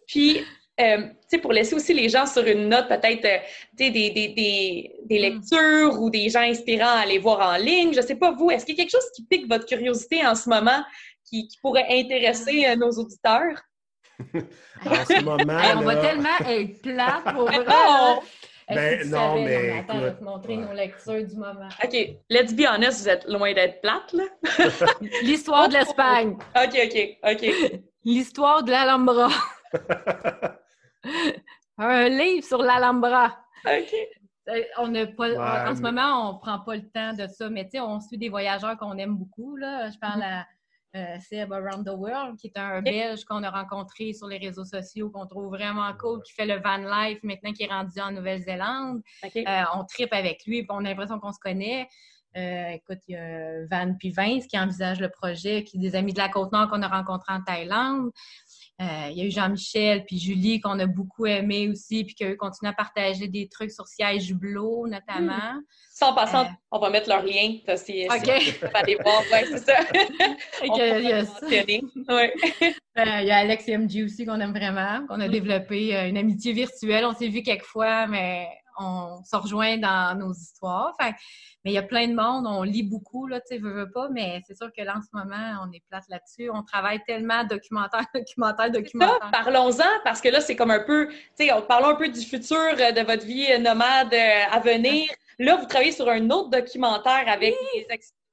puis euh, pour laisser aussi les gens sur une note, peut-être euh, des, des, des, des, mm. lectures ou des gens inspirants à aller voir en ligne. Je ne sais pas, vous, est-ce qu'il y a quelque chose qui pique votre curiosité en ce moment qui, qui pourrait intéresser euh, nos auditeurs? en ce moment. on va tellement être plat pour vrai. Oh! Ben, non, mais. attends, je vais te montrer nos lectures du moment. OK. Let's be honest, vous êtes loin d'être plate, là. L'histoire de l'Espagne. OK, OK, OK. L'histoire de l'Alhambra. un livre sur l'Alhambra. OK. Euh, on pas, en ce moment, on ne prend pas le temps de ça, mais on suit des voyageurs qu'on aime beaucoup. Là. Je parle à euh, Seb Around the World, qui est un Belge qu'on a rencontré sur les réseaux sociaux, qu'on trouve vraiment cool, qui fait le van life maintenant, qui est rendu en Nouvelle-Zélande. Euh, on tripe avec lui, on a l'impression qu'on se connaît. écoute, il y a Van puis Vince qui envisage le projet, qui des amis de la Côte-Nord qu'on a rencontrés en Thaïlande. Euh, il y a eu Jean-Michel, puis Julie, qu'on a beaucoup aimé aussi, puis qu'eux continuent à partager des trucs sur Siège Bleu, notamment. Hmm. Sans passant, euh, on va mettre leur lien. OK. va aller voir. Ouais, c'est ça. il y a ça. Ouais. Euh, il y a Alex et MG aussi qu'on aime vraiment, qu'on a hmm. développé une amitié virtuelle. On s'est vu quelques fois, mais on se rejoint dans nos histoires. mais il y a plein de monde, on lit beaucoup, là, tu sais, veux, veux pas, mais c'est sûr que là, en ce moment, on est place là-dessus. On travaille tellement documentaire, documentaire, documentaire. Parlons-en, parce que là, c'est comme un peu, tu sais, parlons un peu du futur euh, de votre vie nomade euh, à venir. Là, vous travaillez sur un autre documentaire avec les,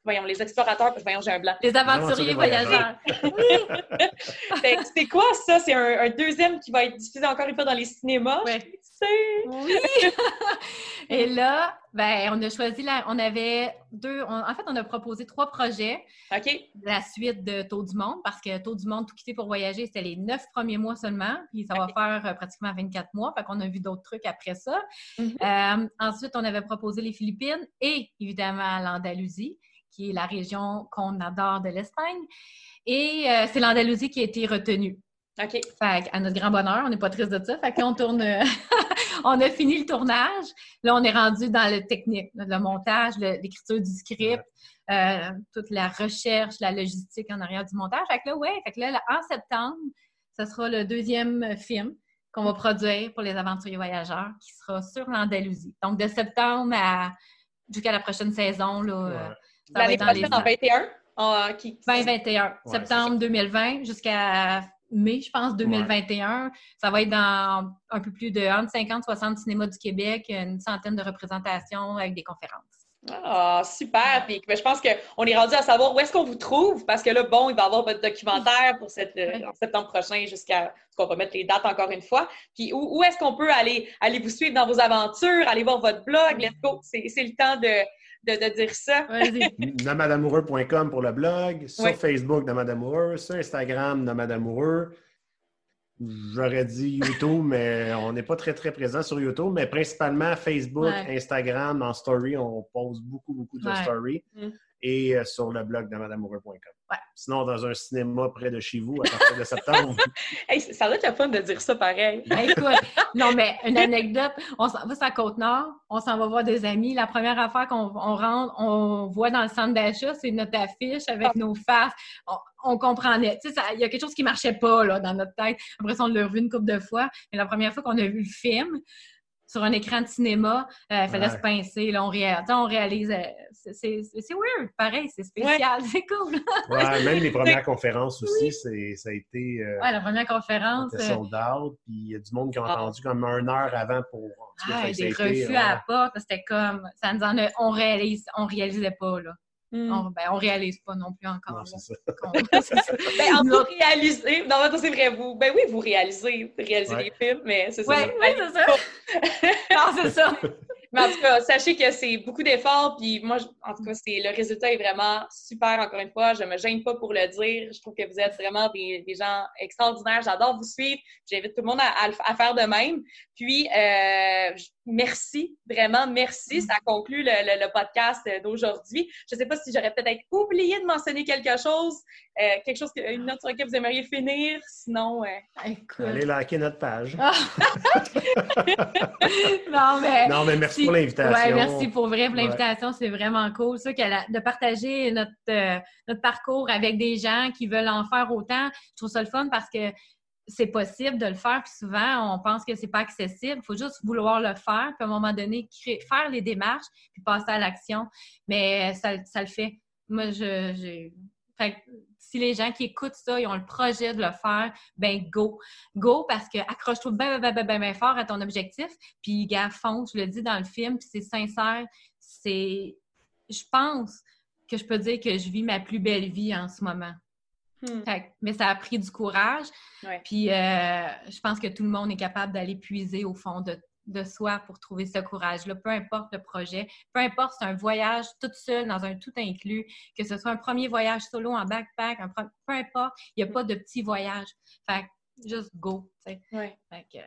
voyons, les explorateurs, voyons, j'ai un blanc. Les aventuriers voyageurs. c'est quoi ça? C'est un, deuxième qui va être diffusé encore une fois dans les cinémas. Oui. Et là, ben, on a choisi la, on avait deux, en fait, on a proposé trois projets. OK. La suite de Taux du Monde, parce que Taux du Monde, tout quitter pour voyager, c'était les neuf premiers mois seulement, puis ça va faire euh, pratiquement 24 mois, fait qu'on a vu d'autres trucs après ça. Mm-hmm. Euh, ensuite, on avait proposé les Philippines et évidemment l'Andalousie qui est la région qu'on adore de l'Espagne. Et euh, c'est l'Andalousie qui a été retenue. OK. Fait à notre grand bonheur, on n'est pas triste de ça. Fait qu'on tourne, on a fini le tournage. Là, on est rendu dans le technique, le montage, l'écriture du script, euh, toute la recherche, la logistique en arrière du montage. Fait que là, ouais, fait que là, en septembre, ce sera le deuxième film qu'on va produire pour les aventuriers voyageurs qui sera sur l'Andalousie. Donc, de septembre à jusqu'à la prochaine saison, là, euh, L'année prochaine, en 21? En, qui... 2021. septembre 2020 jusqu'à mai, je pense, 2021. Ça va être dans un peu plus de 50, 60 cinémas du Québec, une centaine de représentations avec des conférences. Ah, super! Puis, ben, je pense qu'on est rendu à savoir où est-ce qu'on vous trouve, parce que là, bon, il va y avoir votre documentaire pour cette, euh, en septembre prochain jusqu'à ce qu'on va mettre les dates encore une fois. Puis, où, est-ce qu'on peut aller, aller vous suivre dans vos aventures, aller voir votre blog? Let's go! C'est le temps de, de, dire ça. Nomadamoureux.com pour le blog, sur Facebook Nomadamoureux, sur Instagram Nomadamoureux. J'aurais dit YouTube, mais on n'est pas très, très présent sur YouTube, mais principalement Facebook, Instagram, en story, on pose beaucoup, beaucoup de stories. Mm. Et euh, sur le blog de madamoureux.com. Sinon, dans un cinéma près de chez vous à partir de septembre. ça doit être le fun de dire ça pareil. Écoute, non, mais une anecdote, on s'en va sur la Côte-Nord, on s'en va voir des amis. La première affaire qu'on rentre, on voit dans le centre d'achat, c'est notre affiche avec ah. nos faces. On, comprenait. Tu sais, il y a quelque chose qui marchait pas là, dans notre tête. Après ça, on l'a revu une couple de fois. Mais la première fois qu'on a vu le film, sur un écran de cinéma, euh, il fallait Ouais. se pincer. Là, on, réalise. euh, c'est- weird, pareil, c'est spécial, c'est cool. Ouais, même les premières conférences aussi, c'est, ça a été euh, Ouais, la première conférence, c'était sold out. Puis il y a du monde qui a Ah. entendu comme une heure avant pour. en tout cas, ah, a des refus à la porte, c'était comme. Ça nous en a- on réalise, on réalisait pas, là. Hmm. On, ben, on réalise pas non plus encore. Non, ça. Ben, en réalisez, non, mais ça, c'est vrai, vous, ben oui, vous réalisez, vous réalisez Ouais. des films, mais c'est ça. Ouais, c'est ça. non, c'est ça. Mais en tout cas, sachez que c'est beaucoup d'efforts, puis moi, je- en tout cas, c'est le résultat est vraiment super, encore une fois. Je me gêne pas pour le dire. Je trouve que vous êtes vraiment des, des gens extraordinaires. J'adore vous suivre. J'invite tout le monde à, à le- à faire de même. Puis, euh, merci, vraiment, merci. Ça conclut le, le- le podcast d'aujourd'hui. Je sais pas si j'aurais peut-être oublié de mentionner quelque chose, euh, quelque chose, que- une note sur laquelle vous aimeriez finir. Sinon, euh, Écoute. Allez liker notre page. Ah. non, mais. Non, mais merci Si- pour l'invitation. Ouais, merci pour vrai pour Ouais. l'invitation. C'est vraiment cool. Ça, de partager notre, euh, notre parcours avec des gens qui veulent en faire autant. Je trouve ça le fun parce que c'est possible de le faire. Puis souvent, on pense que c'est pas accessible. Il faut juste vouloir le faire. Puis à un moment donné, créer- faire les démarches puis passer à l'action. Mais ça, ça le fait. Moi, je, j'ai- fait si les gens qui écoutent ça, ils ont le projet de le faire, ben go. Go parce que accroche-toi bien, bien, bien, bien, bien fort à ton objectif. Puis, gars, fonce, je le dis dans le film, puis c'est sincère. C'est. Je pense que je peux dire que je vis ma plus belle vie en ce moment. Hmm. Fait mais ça a pris du courage. Ouais. Puis, euh, je pense que tout le monde est capable d'aller puiser au fond de, de soi pour trouver ce courage-là, peu importe le projet, peu importe si c'est un voyage toute seule dans un tout inclus, que ce soit un premier voyage solo en backpack, un peu importe, il n'y a pas de petit voyage. Fait que just go. Ouais. Fait que,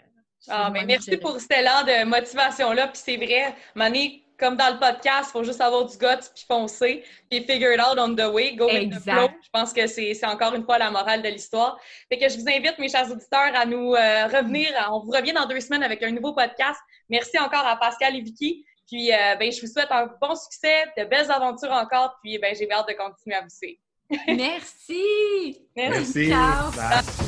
Ah, moi, merci pour cet élan de motivation-là. Puis c'est vrai, Mané, comme dans le podcast, il faut juste avoir du guts puis foncer. Puis figure it out on the way, go with the Exact. flow. Je pense que c'est c'est encore une fois la morale de l'histoire. Fait que je vous invite, mes chers auditeurs, à nous euh, revenir. On vous revient dans deux semaines avec un nouveau podcast. Merci encore à Pascal et Vicky. Puis euh, ben, je vous souhaite un bon succès, de belles aventures encore. Puis ben, j'ai hâte de continuer à vous suivre. Merci! Merci. Merci. Ciao. Bye.